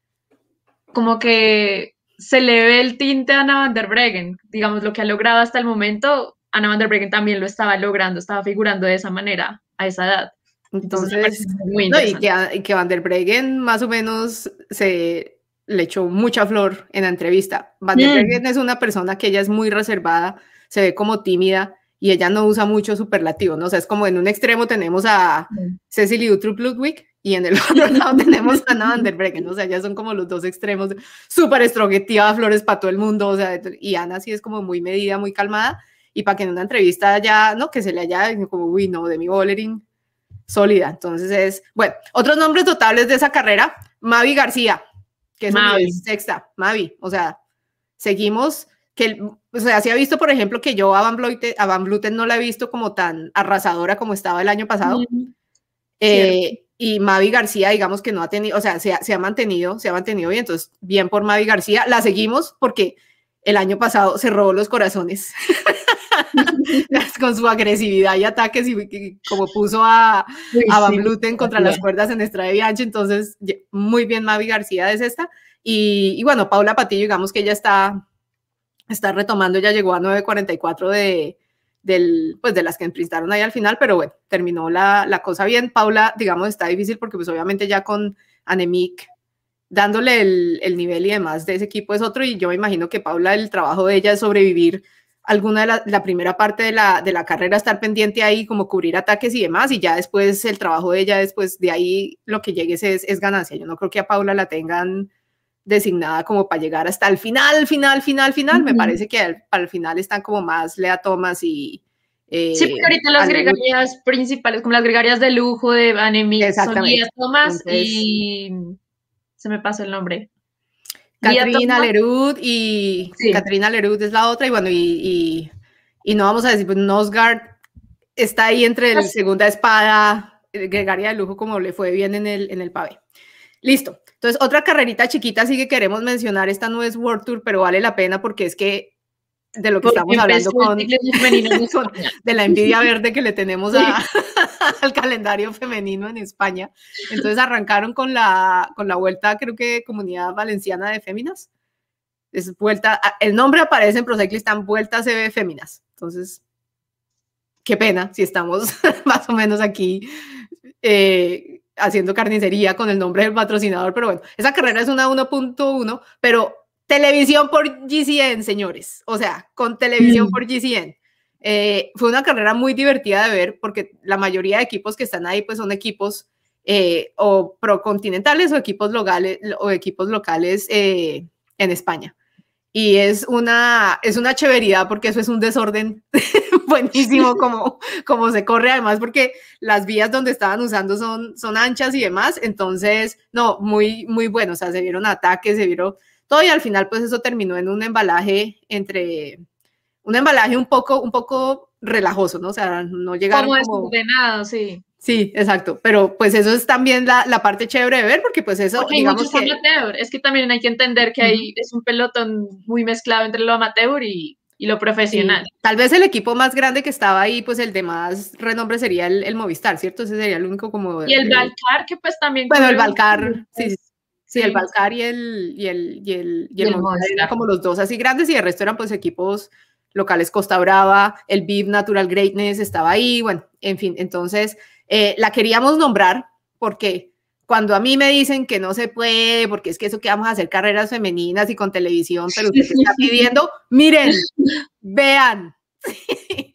como que se le ve el tinte a Anna van der Breggen. Digamos, lo que ha logrado hasta el momento, Anna van der Breggen también lo estaba logrando, estaba figurando de esa manera a esa edad. Entonces, y, que, que Van der Breggen más o menos se le echó mucha flor en la entrevista. Van der mm. Breggen es una persona que ella es muy reservada, se ve como tímida y ella no usa mucho superlativo, ¿no? O sea, es como en un extremo tenemos a mm. Cecily Utrup Ludwig y en el otro lado tenemos a Anna Van der Breggen, o sea, ya son como los dos extremos, súper estroguetiva, flores para todo el mundo, o sea, y Ana sí es como muy medida, muy calmada, y para que en una entrevista ya, ¿no? Que se le haya como, uy, no, de mi Bollering, sólida. Entonces es, bueno, otros nombres notables de esa carrera, Mavi García, que es Mavi. sexta, Mavi, o sea, seguimos que, o sea, se ha visto, por ejemplo, que yo a Van, Bluten, a Van Bluten no la he visto como tan arrasadora como estaba el año pasado. Eh, y Mavi García, digamos que no ha tenido, o sea, se ha, mantenido, se ha mantenido bien, entonces bien por Mavi García, la seguimos porque el año pasado se robó los corazones con su agresividad y ataques y, como puso a, a Van Bluten contra las cuerdas en Estrada Bianchi, entonces muy bien Mavi García es esta y, y, bueno, Paula Patillo, digamos que ella está, está retomando, ya llegó a 9.44 de, del, pues de las que enfrentaron ahí al final, pero bueno, terminó la, la, cosa bien. Paula, digamos, está difícil porque pues obviamente ya con Anemic dándole el, el, nivel y demás de ese equipo es otro y yo me imagino que Paula, el trabajo de ella es sobrevivir alguna de la, la, primera parte de la, de la carrera, estar pendiente ahí, como cubrir ataques y demás, y ya después el trabajo de ella, después de ahí lo que llegue es, es ganancia. Yo no creo que a Paula la tengan designada como para llegar hasta el final, final, final, final. Me parece que para el final están como más Lea Thomas y... Eh, sí, porque ahorita las gregarias principales, como las gregarias de lujo de Anemi, son Lea Thomas y... Se me pasa el nombre. Catrina Lerud y... Catrina Lerud es la otra y bueno, y, y, no vamos a decir, pues Nosgard está ahí entre el segunda espada, gregaria de lujo, como le fue bien en el, en el pavé. Listo. Entonces, otra carrerita chiquita sí que queremos mencionar, esta no es World Tour, pero vale la pena porque es que de lo que estamos hablando con, de la envidia verde que le tenemos al calendario femenino en España. Entonces arrancaron con la, con la vuelta, creo que Comunidad Valenciana de Féminas. Es vuelta, el nombre aparece en Procyclist, están vueltas CB Féminas. Entonces, qué pena si estamos más o menos aquí eh, haciendo carnicería con el nombre del patrocinador, pero bueno, esa carrera es una 1.1, pero televisión por GCN, señores, o sea, con televisión mm. por GCN. Eh, fue una carrera muy divertida de ver porque la mayoría de equipos que están ahí pues son equipos eh, o procontinentales o equipos locales, o equipos locales eh, en España. Y es una, es una cheveridad porque eso es un desorden buenísimo como, como se corre además porque las vías donde estaban usando son, son anchas y demás, entonces, no, muy, muy bueno, o sea, se vieron ataques, se vieron todo y al final pues eso terminó en un embalaje entre, un embalaje un poco, un poco relajoso, ¿no? O sea, no llegaron como... como... sí. Sí, exacto, pero pues eso es también la, la parte chévere de ver, porque pues eso, digamos que... Es que también hay que entender que ahí es un pelotón muy mezclado entre lo amateur y, y lo profesional. Tal vez el equipo más grande que estaba ahí, pues el de más renombre sería el, el Movistar, ¿cierto? Ese sería el único como... Y el Balcar, que pues también... Bueno, el Balcar, sí, sí, el Balcar y el, y el, y el, y el, Movistar eran como los dos así grandes y el resto eran pues equipos locales Costa Brava, el VIP Natural Greatness estaba ahí, bueno, en fin, entonces eh, la queríamos nombrar porque cuando a mí me dicen que no se puede, porque es que eso que vamos a hacer carreras femeninas y con televisión, pero usted está pidiendo, miren, vean,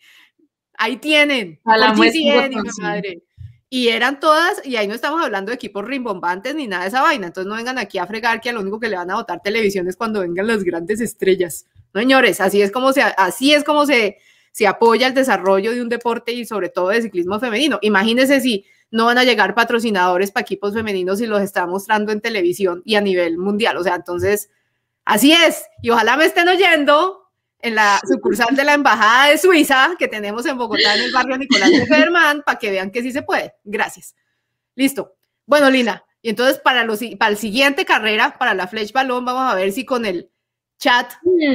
ahí tienen, a la madre. Y eran todas, y ahí no estamos hablando de equipos rimbombantes ni nada de esa vaina, entonces no vengan aquí a fregar que lo único que le van a votar televisión es cuando vengan las grandes estrellas. Señores, así es como se, así es como se, se apoya el desarrollo de un deporte y sobre todo de ciclismo femenino. Imagínense si no van a llegar patrocinadores para equipos femeninos y los está mostrando en televisión y a nivel mundial. O sea, entonces, así es. Y ojalá me estén oyendo en la sucursal de la Embajada de Suiza que tenemos en Bogotá, en el barrio Nicolás de Germán, para que vean que sí se puede. Gracias. Listo. Bueno, Lina, y entonces para, los, para el siguiente carrera, para la Flesh Balón, vamos a ver si con el chat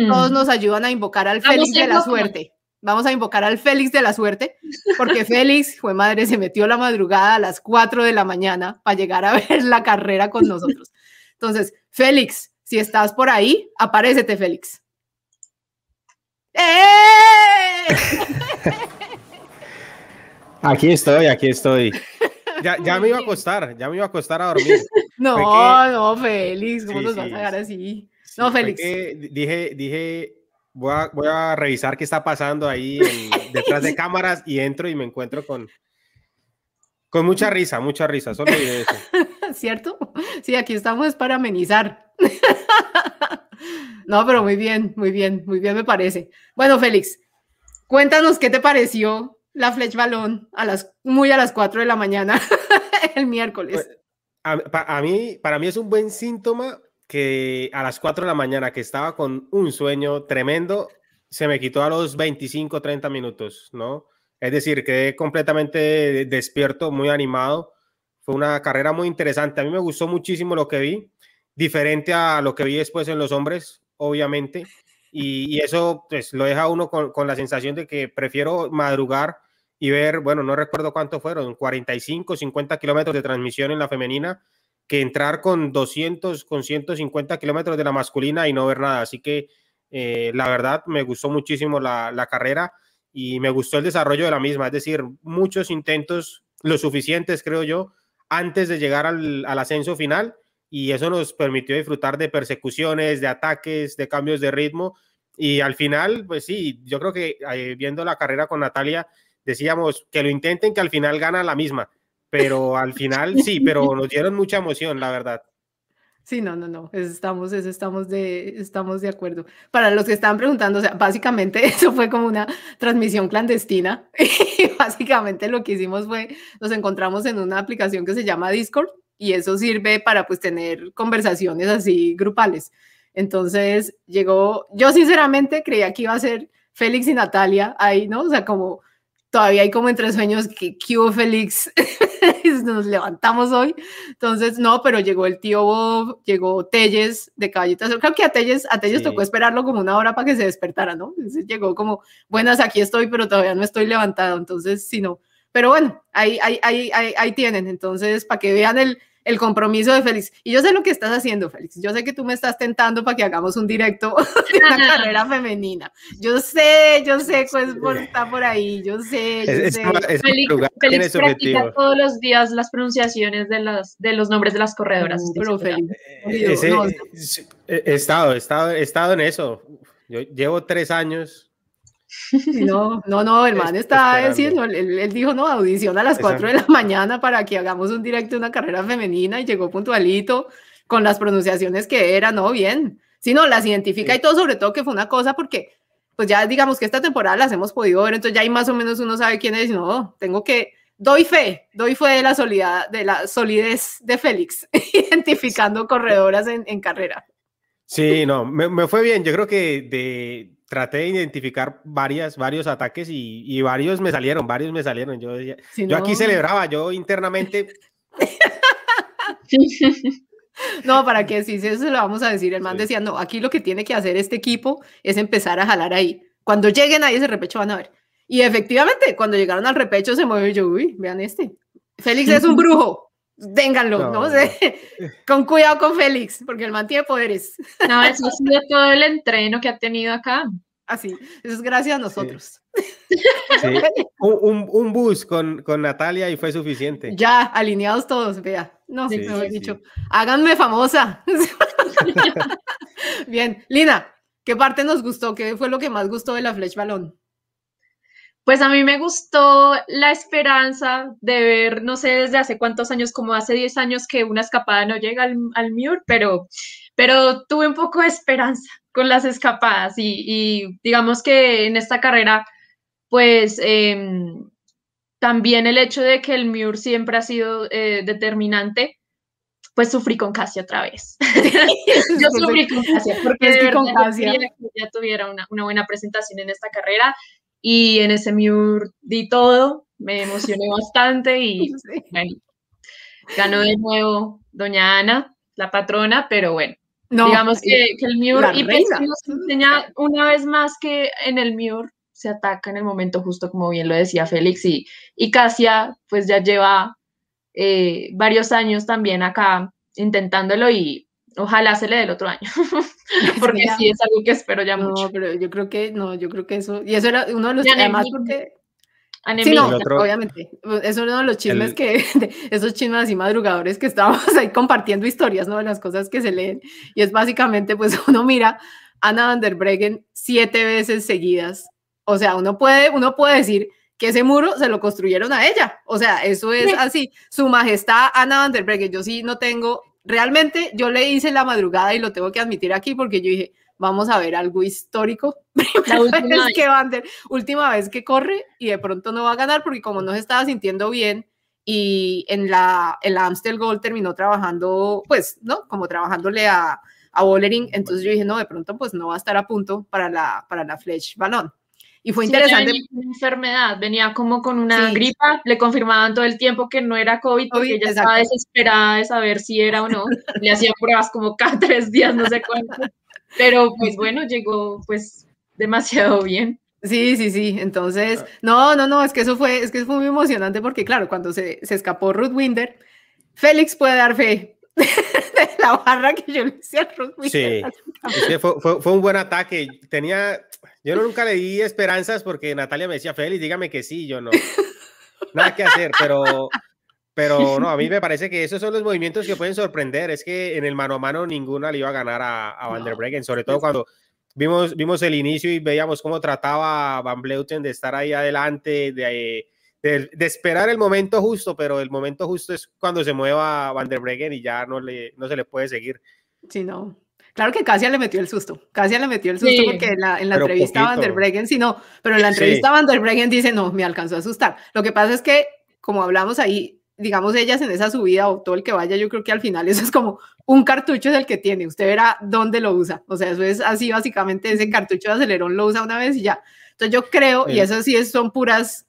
todos nos ayudan a invocar al Félix de la suerte vamos a invocar al Félix de la suerte, porque Félix, fue madre, se metió la madrugada a las 4 de la mañana para llegar a ver la carrera con nosotros. Entonces, Félix, si estás por ahí, aparécete, Félix. ¡Eh! Aquí estoy, aquí estoy. Ya, ya, me iba a acostar, ya me iba a acostar a dormir. No, no, Félix, ¿cómo nos vas a dejar así? No, Félix. Dije, dije, voy a, revisar qué está pasando ahí detrás de cámaras y entro y me encuentro con, con mucha risa, mucha risa, solo diré eso. ¿Cierto? Sí, aquí estamos para amenizar. no, pero muy bien, muy bien, muy bien me parece. Bueno, Félix, cuéntanos qué te pareció la Fletch Balón a las, muy a las 4 de la mañana el miércoles. Pues, a, mí, para mí es un buen síntoma que a las 4 de la mañana, que estaba con un sueño tremendo, se me quitó a los 25, 30 minutos, ¿no? Es decir, quedé completamente despierto, muy animado. Fue una carrera muy interesante. A mí me gustó muchísimo lo que vi, diferente a lo que vi después en los hombres, obviamente. Y, eso pues, lo deja uno con, con, la sensación de que prefiero madrugar y ver, bueno, no recuerdo cuánto fueron, 45, 50 kilómetros de transmisión en la femenina, que entrar con 200, con 150 kilómetros de la masculina y no ver nada. Así que eh, la verdad me gustó muchísimo la, la carrera y me gustó el desarrollo de la misma, es decir, muchos intentos, lo suficientes creo yo, antes de llegar al, ascenso final y eso nos permitió disfrutar de persecuciones, de ataques, de cambios de ritmo. Y al final, pues sí, yo creo que eh, viendo la carrera con Natalia, decíamos que lo intenten, que al final gana la misma, pero al final sí, pero nos dieron mucha emoción, la verdad. Sí, no, no, no, estamos, estamos, de, estamos de acuerdo. Para los que estaban preguntando, o sea, básicamente eso fue como una transmisión clandestina y básicamente lo que hicimos fue, nos encontramos en una aplicación que se llama Discord y eso sirve para pues tener conversaciones así grupales. Entonces llegó, yo sinceramente creía que iba a ser Félix y Natalia ahí, ¿no? O sea, como todavía hay como entre sueños que, ¿qué hubo Félix? Nos levantamos hoy. Entonces, no, pero llegó el tío Bob, llegó Telles de Caballitas. Creo que a Telles, a Telles tocó esperarlo como una hora para que se despertara, ¿no? Entonces llegó como, buenas, aquí estoy, pero todavía no estoy levantado. Entonces, sí, no. Pero bueno, ahí, ahí, ahí, ahí, ahí tienen. Entonces, para que vean el, el compromiso de Félix. Y yo sé lo que estás haciendo, Félix. Yo sé que tú me estás tentando para que hagamos un directo de una carrera femenina. Yo sé, yo sé pues por, está por ahí, yo sé. Yo sé. Félix, practica todos los días las pronunciaciones de, las, de los nombres de las corredoras. pero Félix, he, estado, he, estado, he estado en eso. Yo llevo tres años no, no, no, el man está diciendo, él, dijo, no, audición a las 4 de la mañana para que hagamos un directo una carrera femenina y llegó puntualito con las pronunciaciones que era, no, bien. Si no, las identifica y todo, sobre todo que fue una cosa porque, pues ya digamos que esta temporada las hemos podido ver, entonces ya ahí más o menos uno sabe quién es, no, tengo que, doy fe, doy fe de la, solidez, de la solidez de Félix, identificando corredoras en, en carrera. Sí, no, me, me, fue bien. Yo creo que de, traté de identificar varias, varios ataques y, y, varios me salieron, varios me salieron. Yo, yo aquí celebraba, yo internamente. no, para que sí, eso se lo vamos a decir. El man decía, no, aquí lo que tiene que hacer este equipo es empezar a jalar ahí. Cuando lleguen ahí ese repecho van a ver. Y efectivamente, cuando llegaron al repecho se movió yo, uy, vean este. Félix es un brujo. Ténganlo, no, sé. Con cuidado con Félix, porque el man tiene poderes. No, eso ha sido todo el entreno que ha tenido acá. Así, eso es gracias a nosotros. Un, un, bus con, con, Natalia y fue suficiente. Ya, alineados todos, vea. No, sí, mejor dicho, háganme famosa. Bien, Lina, ¿qué parte nos gustó? ¿Qué fue lo que más gustó de la Flesh Balón? Pues a mí me gustó la esperanza de ver, no sé desde hace cuántos años, como hace 10 años que una escapada no llega al, al Muir, pero, pero tuve un poco de esperanza con las escapadas y, digamos que en esta carrera, pues em, también el hecho de que el Muir siempre ha sido eh, determinante, pues sufrí con Casia otra vez. Yo sufrí con Casia porque de verdad Casia. que ella tuviera una, una buena presentación en esta carrera y en ese Mur di todo, me emocioné bastante y ganó de nuevo doña Ana, la patrona, pero bueno, digamos que, el Mur y nos enseña una vez más que en el Mur se ataca en el momento justo como bien lo decía Félix y, y Casia pues ya lleva eh, varios años también acá intentándolo y Ojalá se le dé el otro año, porque sí es algo que espero ya no, mucho. pero yo creo que, no, yo creo que eso, y eso era uno de los, además porque... Sí, no, obviamente. Es uno de los chismes que, esos chismes así madrugadores que estábamos ahí compartiendo historias, ¿no? De las cosas que se leen. Y es básicamente, pues uno mira a Anna van der Breggen siete veces seguidas. O sea, uno puede, uno puede decir que ese muro se lo construyeron a ella. O sea, eso es así. Su majestad Ana van der Breggen. Yo sí no tengo realmente yo le hice la madrugada y lo tengo que admitir aquí porque yo dije, vamos a ver algo histórico. La última vez que Vander, última vez que corre y de pronto no va a ganar porque como no se estaba sintiendo bien y en la, en la Amstel Gold terminó trabajando, pues, ¿no? Como trabajándole a, a Bollering, entonces yo dije, no, de pronto pues no va a estar a punto para la, para la Flesh Balón. Y fue interesante. Venía con una enfermedad, venía como con una gripa, le confirmaban todo el tiempo que no era COVID porque ella estaba desesperada de saber si era o no. le hacían pruebas como cada tres días, no sé cuánto. Pero pues bueno, llegó pues demasiado bien. Sí, sí, sí. Entonces, no, no, no, es que eso fue, es que fue muy emocionante porque, claro, cuando se, se escapó Ruth Winder, Félix puede dar fe de la barra que yo le hice a Ruth Winder. Sí, fue, fue, fue, un buen ataque. Tenía, yo nunca le di esperanzas porque Natalia me decía, Félix, dígame que sí, yo no. Nada que hacer, pero, pero no, a mí me parece que esos son los movimientos que pueden sorprender. Es que en el mano a mano ninguna le iba a ganar a, a Van der Breggen, sobre todo cuando vimos, vimos el inicio y veíamos cómo trataba Van Bleuten de estar ahí adelante, de, de, esperar el momento justo, pero el momento justo es cuando se mueva Van der Breggen y ya no, le, no se le puede seguir. Sí, no. Claro que Casia le metió el susto. Casia le metió el susto porque en la, en la entrevista a Van der Breggen, sí, no, pero en la entrevista Van der Breggen dice, no, me alcanzó a asustar. Lo que pasa es que, como hablamos ahí, digamos, ellas en esa subida o todo el que vaya, yo creo que al final eso es como un cartucho del que tiene. Usted verá dónde lo usa. O sea, eso es así básicamente, ese cartucho de acelerón lo usa una vez y ya. Entonces yo creo, y eso sí es, son puras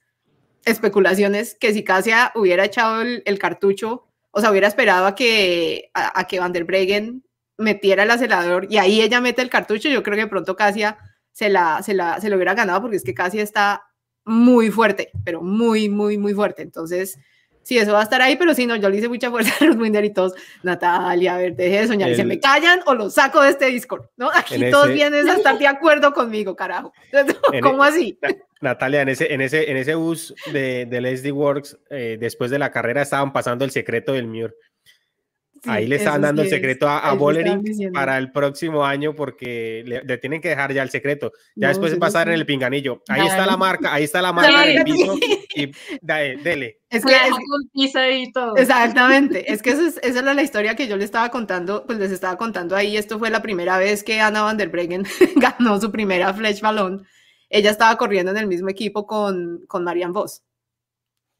especulaciones, que si Casia hubiera echado el, cartucho, o sea, hubiera esperado a que, a, que Van der Breggen metiera el acelerador y ahí ella mete el cartucho, yo creo que pronto Casia se la, se la, se lo hubiera ganado porque es que Casia está muy fuerte, pero muy, muy, muy fuerte. Entonces, sí, eso va a estar ahí, pero si no, yo le hice mucha fuerza a Ruth y todos, Natalia, a ver, deje de soñar, y se me callan o lo saco de este Discord, ¿no? Aquí todos vienen a estar de acuerdo conmigo, carajo. ¿Cómo e así? Natalia, en ese, en ese, en ese bus de, de Leslie Works, eh, después de la carrera estaban pasando el secreto del Muir. Ahí le estaban dando el secreto a, a para el próximo año porque le, tienen que dejar ya el secreto. Ya después de pasar en el pinganillo. Ahí está la marca, ahí está la marca del piso y dele. Es que es, todo. Exactamente, es que esa, es, era la historia que yo le estaba contando, pues les estaba contando ahí. Esto fue la primera vez que Ana van der Breggen ganó su primera Flash Ballon. Ella estaba corriendo en el mismo equipo con, con Marian Voss.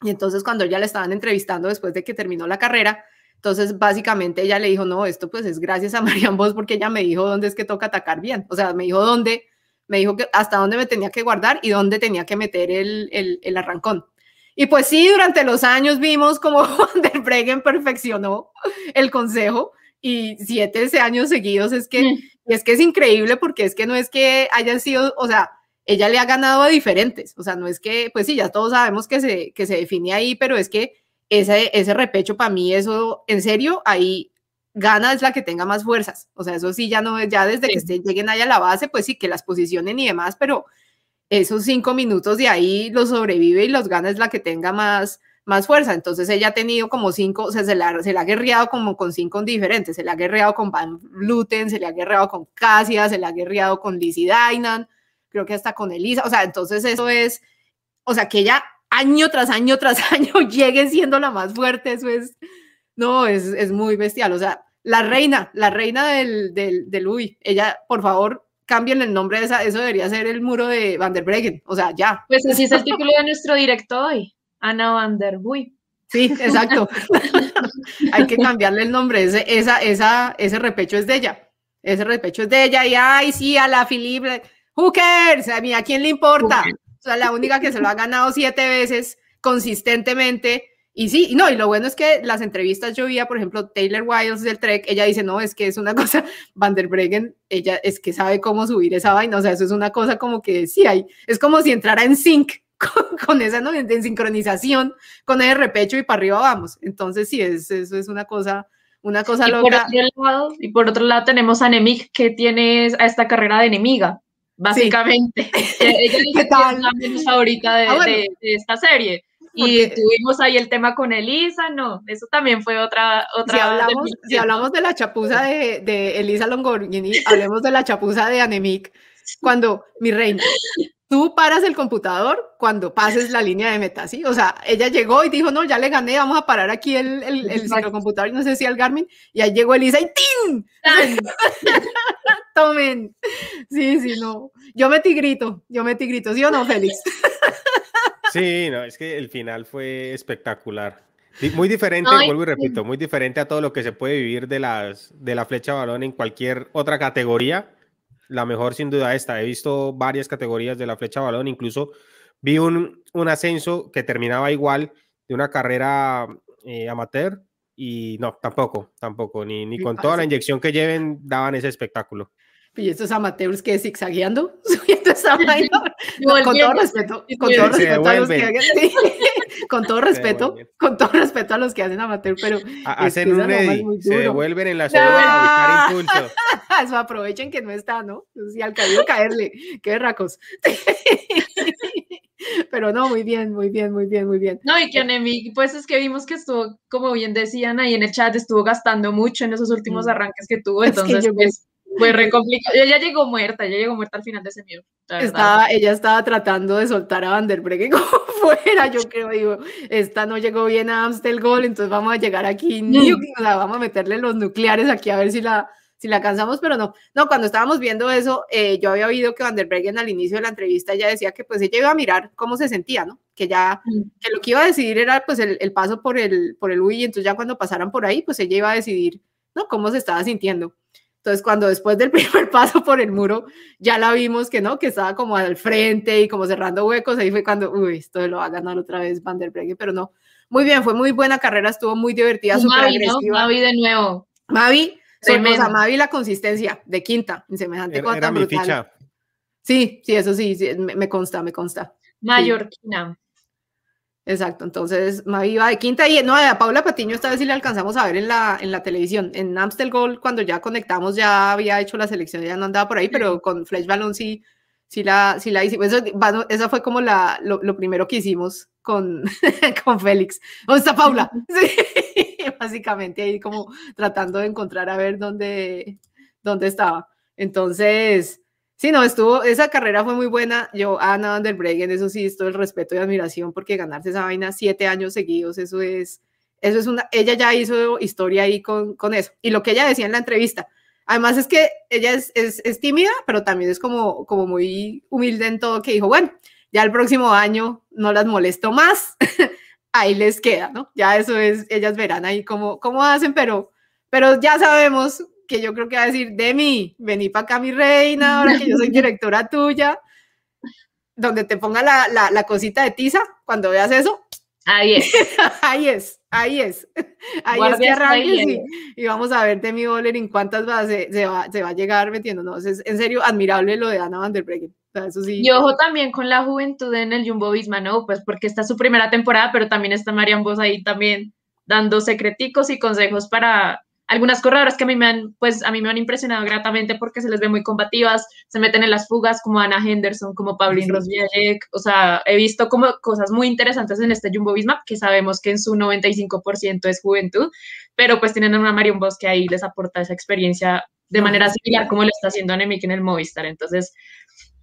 Y entonces cuando ya le estaban entrevistando después de que terminó la carrera, entonces, básicamente ella le dijo, no, esto pues es gracias a Marian Vos porque ella me dijo dónde es que toca atacar bien. O sea, me dijo dónde, me dijo que hasta dónde me tenía que guardar y dónde tenía que meter el, el, el arrancón. Y pues sí, durante los años vimos cómo Van der Breggen perfeccionó el consejo y siete años seguidos es que, mm. es que es increíble porque es que no es que hayan sido, o sea, ella le ha ganado a diferentes, o sea, no es que, pues sí, ya todos sabemos que se, que se define ahí, pero es que ese, ese repecho para mí, eso, en serio, ahí gana es la que tenga más fuerzas. O sea, eso sí, ya no, ya desde que estén, lleguen ahí a la base, pues sí, que las posicionen y demás, pero esos cinco minutos de ahí los sobrevive y los gana es la que tenga más, más fuerza. Entonces ella ha tenido como cinco, o sea, se la, se la ha guerreado como con cinco diferentes. Se la ha guerreado con Van Luten, se le ha guerreado con Casia, se le ha guerreado con Lizzie Dainan, creo que hasta con Elisa. O sea, entonces eso es, o sea, que ella año tras año tras año lleguen siendo la más fuerte, eso es, no, es, es muy bestial, o sea, la reina, la reina del, del, del uy, ella, por favor, cambien el nombre de esa, eso debería ser el muro de Van der Breggen, o sea, ya. Pues así es el título de nuestro directo hoy, Ana Van der Buy. Sí, exacto. Hay que cambiarle el nombre, ese, esa, esa, ese repecho es de ella, ese repecho es de ella, y ay, sí, a la Filipe, who cares, a mí, ¿a quién le importa? Sea, la única que se lo ha ganado siete veces consistentemente. Y sí, no, y lo bueno es que las entrevistas yo veía, por ejemplo, Taylor Wiles del Trek, ella dice, no, es que es una cosa, Van der Breggen, ella es que sabe cómo subir esa vaina, o sea, eso es una cosa como que sí hay, es como si entrara en sync con, esa, ¿no? En, sincronización, con el repecho y para arriba vamos. Entonces, sí, es, eso es una cosa, una cosa y loca. Por otro lado, y por otro lado tenemos a Nemik, que tiene a esta carrera de enemiga, básicamente. Ella es la menos favorita ah, de, esta serie. Y tuvimos ahí el tema con Elisa, no, eso también fue otra... otra si, hablamos, si hablamos de la chapuza de, de Elisa Longorini, hablemos de la chapuza de Anemic, cuando, mi reina, tú paras el computador cuando pases la línea de meta, ¿sí? O sea, ella llegó y dijo, no, ya le gané, vamos a parar aquí el, el, el computador, no sé si al Garmin, y ahí llegó Elisa y ¡tin! Tomen. Sí, sí, no. Yo metí grito, yo metí grito, ¿sí o no, Félix? Sí, no, es que el final fue espectacular. Muy diferente, vuelvo y repito, muy diferente a todo lo que se puede vivir de, las, de la flecha balón en cualquier otra categoría la mejor sin duda esta. He visto varias categorías de la flecha balón, incluso vi un, un ascenso que terminaba igual de una carrera eh, amateur y no, tampoco, tampoco, ni, ni con toda la inyección que lleven daban ese espectáculo. Y estos amateurs que zigzagueando, subiendo esa con todo respeto, con todo respeto a los que hagan, con todo respeto, con todo respeto a los que hacen amateur, pero hacen un eddy, se devuelven en la ciudad a buscar impulso. Eso aprovechen que no está, ¿no? Si al caído caerle, qué racos. Pero no, muy bien, muy bien, muy bien, muy bien. No, y que Anemi, pues es que vimos que estuvo, como bien decían ahí en el chat, estuvo gastando mucho en esos últimos arranques que tuvo, entonces pues fue re complicado. Ella llegó muerta, ella llegó muerta al final de ese mío. Estaba, ella estaba tratando de soltar a Van der Breggen como fuera, yo creo, digo, esta no llegó bien a Amstel Gol, entonces vamos a llegar aquí, vamos a meterle los nucleares aquí a ver si la, si la cansamos, pero no. No, cuando estábamos viendo eso, eh, yo había oído que Van der Breggen al inicio de la entrevista ya decía que pues ella iba a mirar cómo se sentía, ¿no? Que ya, mm. que lo que iba a decidir era pues el, el paso por el, por el UI, entonces ya cuando pasaran por ahí, pues ella iba a decidir, ¿no? Cómo se estaba sintiendo. Entonces, cuando después del primer paso por el muro, ya la vimos que no, que estaba como al frente y como cerrando huecos, ahí fue cuando, uy, esto lo va a ganar otra vez Van der Breggen, pero no. Muy bien, fue muy buena carrera, estuvo muy divertida, súper agresiva. Mavi de nuevo. Mavi, a Mavi la consistencia de quinta, en semejante cosa tan brutal. Ficha. Sí, sí, eso sí, me, consta, me consta. Mallorquina. Exacto, entonces Mavi iba de quinta y no, a Paula Patiño esta vez sí le alcanzamos a ver en la, en la televisión. En Amstel Gold, cuando ya conectamos, ya había hecho la selección, ya no andaba por ahí, pero con Flash Balloon sí, sí la, sí la hicimos. Eso, esa fue como la, lo, lo, primero que hicimos con, con Félix. ¿Dónde está Paula? Sí, básicamente ahí como tratando de encontrar a ver dónde, dónde estaba. Entonces, Sí, no, estuvo, esa carrera fue muy buena. Yo, Ana Van der Breggen, eso sí, todo el respeto y admiración, porque ganarse esa vaina siete años seguidos, eso es, eso es una, ella ya hizo historia ahí con, con eso. Y lo que ella decía en la entrevista, además es que ella es, es, es, tímida, pero también es como, como muy humilde en todo, que dijo, bueno, ya el próximo año no las molesto más, ahí les queda, ¿no? Ya eso es, ellas verán ahí cómo, cómo hacen, pero, pero ya sabemos que yo creo que va a decir, Demi, vení para acá mi reina, ahora que yo soy directora tuya, donde te ponga la, la, la cosita de tiza, cuando veas eso. Ahí es. ahí es, ahí es. Ahí es que arranques y, vamos a ver Demi Bollering cuántas va, se, se, va, se va a llegar metiéndonos. Es en serio admirable lo de Ana Van der Breggen. eso sí. Y ojo también con la juventud en el Jumbo Visma, ¿no? Pues porque esta es su primera temporada, pero también está Marian Vos ahí también dando secreticos y consejos para algunas corredoras que a mí me han, pues a mí me han impresionado gratamente porque se les ve muy combativas, se meten en las fugas como Ana Henderson, como Pauline Rosvialek, o sea, he visto como cosas muy interesantes en este Jumbo Visma, que sabemos que en su 95% es juventud, pero pues tienen a una Marion Bosch que ahí les aporta esa experiencia de manera similar como lo está haciendo Anemic en el Movistar, entonces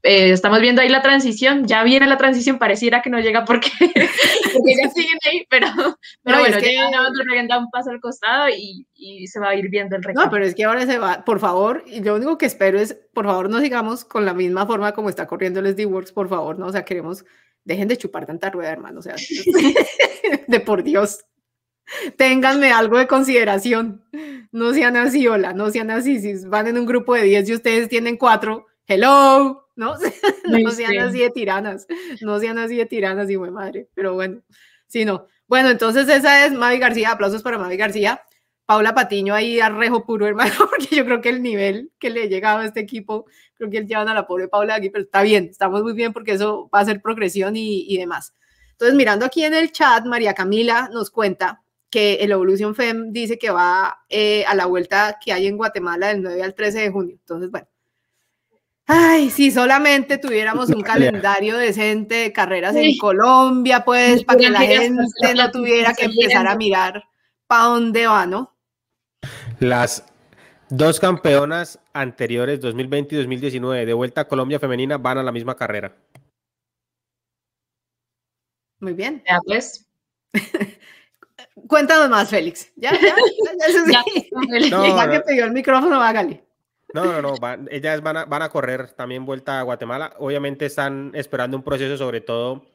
eh, estamos viendo ahí la transición, ya viene la transición, pareciera que no llega porque, porque ya siguen ahí, pero, pero bueno, es que, ya da un paso al costado y, y, se va a ir viendo el resto. No, pero es que ahora se va, por favor, y lo único que espero es, por favor, no sigamos con la misma forma como está corriendo el SD-Works, por favor, ¿no? O sea, queremos, dejen de chupar tanta rueda, hermano, o sea, de por Dios. Ténganme algo de consideración. No sean así, hola, no sean así. Si van en un grupo de 10 y ustedes tienen 4, hello, ¿no? no sean así de tiranas, no sean así de tiranas, y madre, pero bueno, sí, no. Bueno, entonces esa es Mavi García, aplausos para Mavi García. Paula Patiño ahí arrejo puro, hermano, porque yo creo que el nivel que le ha llegado a este equipo, creo que él llevan a la pobre Paula aquí, pero está bien, estamos muy bien porque eso va a ser progresión y, y demás. Entonces, mirando aquí en el chat, María Camila nos cuenta que el Evolution FEM dice que va eh, a la vuelta que hay en Guatemala del 9 al 13 de junio. Entonces, bueno, Ay, si solamente tuviéramos un calendario decente de carreras en Colombia, pues, para que la gente no tuviera que empezar a mirar para dónde va, ¿no? Las dos campeonas anteriores, 2020 y 2019, de vuelta a Colombia femenina, van a la misma carrera. Muy bien. Ya, pues. Cuéntanos más, Félix. Ya, ya, ya, ya, que pidió el micrófono, hágale. No, no, no, ellas van a, van a correr también vuelta a Guatemala. Obviamente están esperando un proceso, sobre todo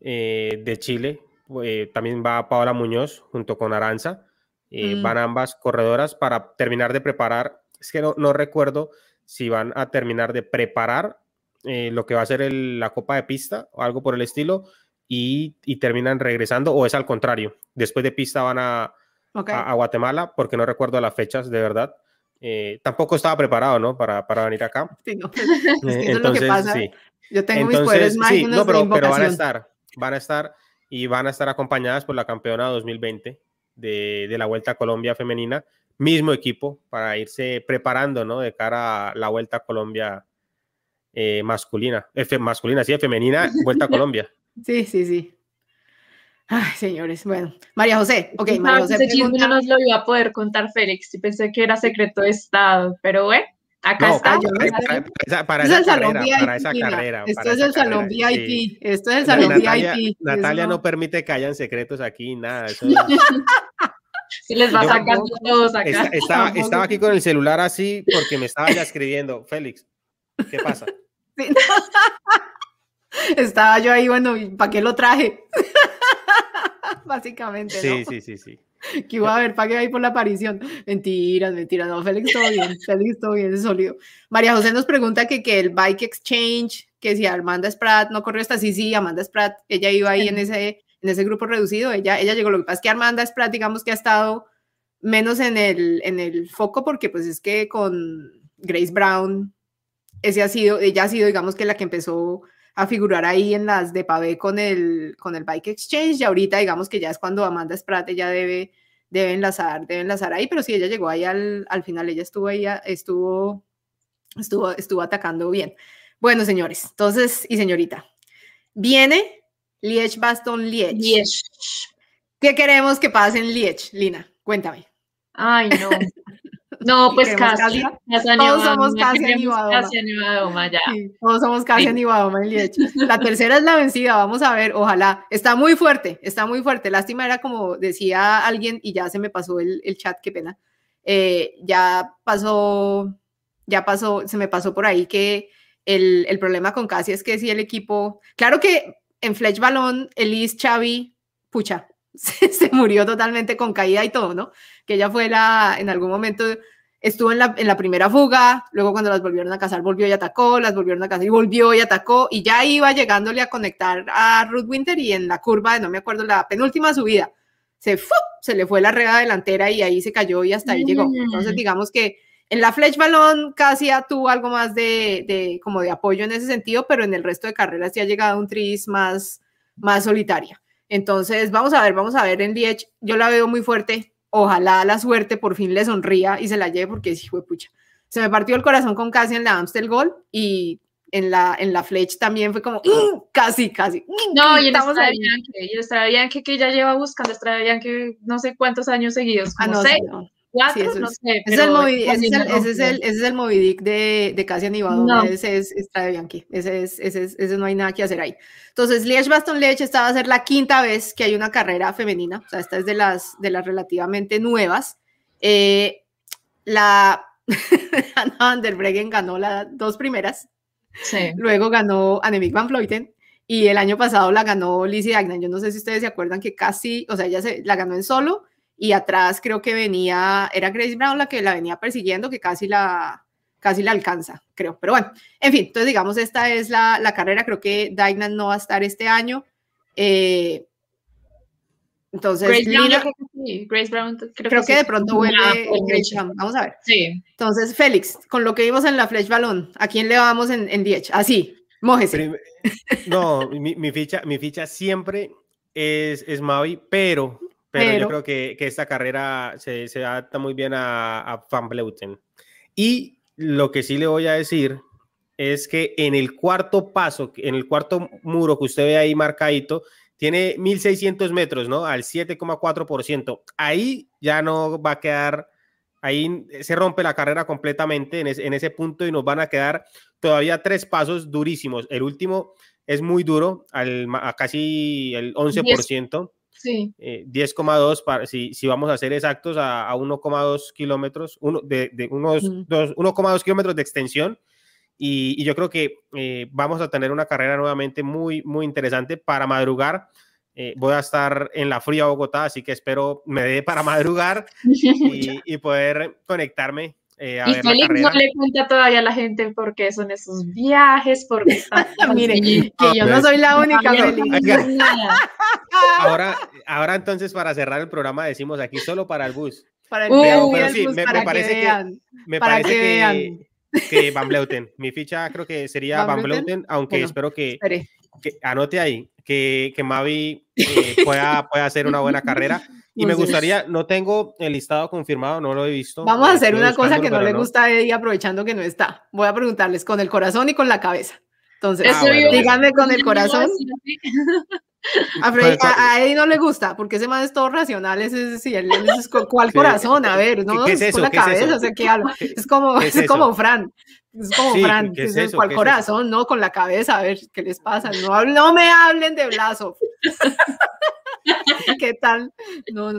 eh, de Chile. Eh, también va Paola Muñoz junto con Aranza. Eh, mm. Van ambas corredoras para terminar de preparar. Es que no, no recuerdo si van a terminar de preparar eh, lo que va a ser la copa de pista o algo por el estilo y, terminan regresando o es al contrario, después de pista van a, a, Guatemala porque no recuerdo las fechas de verdad. Eh, tampoco estaba preparado, ¿no? Para, para venir acá. Sí, no, es Entonces, sí. Yo tengo mis poderes sí, no, pero, pero van a estar, van a estar y van a estar acompañadas por la campeona 2020 de, de la Vuelta a Colombia femenina, mismo equipo para irse preparando, ¿no? De cara a la Vuelta a Colombia eh, masculina, F, masculina, sí, femenina, Vuelta a Colombia. Sí, sí, sí. Ay, señores, bueno. María José, ok, María José. Ese chisme no nos lo iba a poder contar Félix, y pensé que era secreto de Estado, pero bueno, acá está. Para, esa, carrera, para esa carrera. Esto es el salón VIP, esto es el salón VIP. Natalia no permite que hayan secretos aquí, nada. Si les va sacando todos acá. estaba, estaba, aquí con el celular así porque me estaba ya escribiendo, Félix, ¿qué pasa? Estaba yo ahí, bueno, ¿para qué lo traje? Básicamente. Sí, sí, sí, sí. Que iba a ver, ¿para qué ahí por la aparición? Mentiras, mentiras. No, Félix, todo bien. Félix, todo bien, es sólido. María José nos pregunta que, que el Bike Exchange, que si Amanda Spratt no corrió hasta sí, sí, Amanda Spratt, ella iba ahí en ese, en ese grupo reducido, ella, ella llegó. Lo que pasa es que Amanda Spratt, digamos que ha estado menos en el, en el foco, porque pues es que con Grace Brown, ese ha sido, ella ha sido, digamos que la que empezó a figurar ahí en las de pavé con el, con el Bike Exchange y ahorita digamos que ya es cuando Amanda Spratt ya debe, debe enlazar, debe enlazar ahí, pero sí, ella llegó ahí al, al final, ella estuvo ahí, estuvo, estuvo, estuvo atacando bien. Bueno, señores, entonces, y señorita, viene Liech Baston Liech. Liech. ¿Qué queremos que pase en Liech, Lina? Cuéntame. Ay, no. No, pues casi. todos somos casi Anibadoma. ya. todos somos casi sí. Anibadoma en La tercera es la vencida, vamos a ver, ojalá. Está muy fuerte, está muy fuerte. Lástima era como decía alguien y ya se me pasó el, el chat, qué pena. Eh, ya pasó, ya pasó, se me pasó por ahí que el, el problema con Casi es que si el equipo, claro que en Fletch Balón, Elise Xavi, pucha, se, murió totalmente con caída y todo, ¿no? Que ella fue la, en algún momento estuvo en la, en la primera fuga, luego cuando las volvieron a cazar volvió y atacó, las volvieron a cazar y volvió y atacó y ya iba llegándole a conectar a Ruth Winter y en la curva de, no me acuerdo, la penúltima subida, se, se le fue la rueda delantera y ahí se cayó y hasta ahí llegó. Entonces digamos que en la Fletch Balón casi tuvo algo más de, de, como de apoyo en ese sentido, pero en el resto de carreras ya ha llegado a un tris más, más solitaria. Entonces, vamos a ver, vamos a ver en Liech. Yo la veo muy fuerte. Ojalá la suerte por fin le sonría y se la lleve porque sí fue pucha. Se me partió el corazón con casi en la Amstel Gold y en la, en la Fletch también fue como ¡uh! casi, casi. No, y en Estrada Bianche, y en Estrada Bianche que ya lleva buscando Estrada Bianche no sé cuántos años seguidos, ah, como ah, no, seis. No ese, es el Moby, ese, es el, ese, es el, Moby Dick de, de Cassian y no. ese es Estrada Bianchi, ese, es, ese, es, ese no hay nada que hacer ahí. Entonces, Liège Baston Liège esta va a ser la quinta vez que hay una carrera femenina, o sea, esta es de las, de las relativamente nuevas. Eh, la Anna van der Breggen ganó las dos primeras, sí. luego ganó Annemiek van Vleuten, y el año pasado la ganó Lizzie Agnan. Yo no sé si ustedes se acuerdan que casi, o sea, ella se, la ganó en solo y atrás creo que venía, era Grace Brown la que la venía persiguiendo, que casi la, casi la alcanza, creo. Pero bueno, en fin, entonces digamos, esta es la, la carrera, creo que Dinan no va a estar este año. Eh, entonces, Grace Brown, creo, que sí. Grace Brown creo, que, de pronto vuelve Grace Brown. Vamos a ver. Sí. Entonces, Félix, con lo que vimos en la Flash Balón, ¿a quién le vamos en, en Diech? Así, mójese. No, mi, mi, ficha, mi ficha siempre es, es Mavi, pero pero, yo creo que, que, esta carrera se, se adapta muy bien a, a, Van Bleuten. Y lo que sí le voy a decir es que en el cuarto paso, en el cuarto muro que usted ve ahí marcadito, tiene 1600 metros, ¿no? Al 7,4%. Ahí ya no va a quedar, ahí se rompe la carrera completamente en ese, en ese punto y nos van a quedar todavía tres pasos durísimos. El último es muy duro, al, a casi el 11%. Sí. 10,2 para si, si vamos a ser exactos a, a 1,2 kilómetros, uno, de, de unos mm. 1,2 kilómetros de extensión. Y, y yo creo que eh, vamos a tener una carrera nuevamente muy, muy interesante para madrugar. Eh, voy a estar en la fría Bogotá, así que espero me dé para madrugar y, y poder conectarme eh, a Y ver la Félix no le cuenta todavía a la gente por qué son esos viajes, porque están Mire, así. que yo no soy la única, Félix. Ahora, ahora entonces para cerrar el programa decimos aquí solo para el bus. Para el pero el sí, bus, me- me para que parece que- vean. Me Para parece que que, vean. que Van Bleuten. Mi ficha creo que sería ¿Van Van Vleuten? Bleuten, aunque Bueno, espero que, que anote ahí que, que Mavi eh, pueda, pueda hacer una buena carrera. Y me gustaría, no tengo el listado confirmado, no lo he visto. Vamos a hacer una cosa que no le gusta a Eddie aprovechando que no está. Voy a preguntarles con el corazón y con la cabeza. Entonces, Ah, bueno, díganme con el corazón. A, Freddy- Con a Eddie no le gusta, porque ese man es todo racional. Ese, es- sí, él- él es con- ¿Cuál ¿Qué- corazón? A ver, no, qué es con eso? la ¿Qué es eso? cabeza, o sea, ¿qué Es como, qué es es como eso? Fran. Es como Sí, Fran. ¿qué es eso? ¿Cuál ¿Qué es eso? corazón? No, con la cabeza. A ver, ¿qué les pasa? No, no me hablen de Blasov. ¿Qué tal? No, no,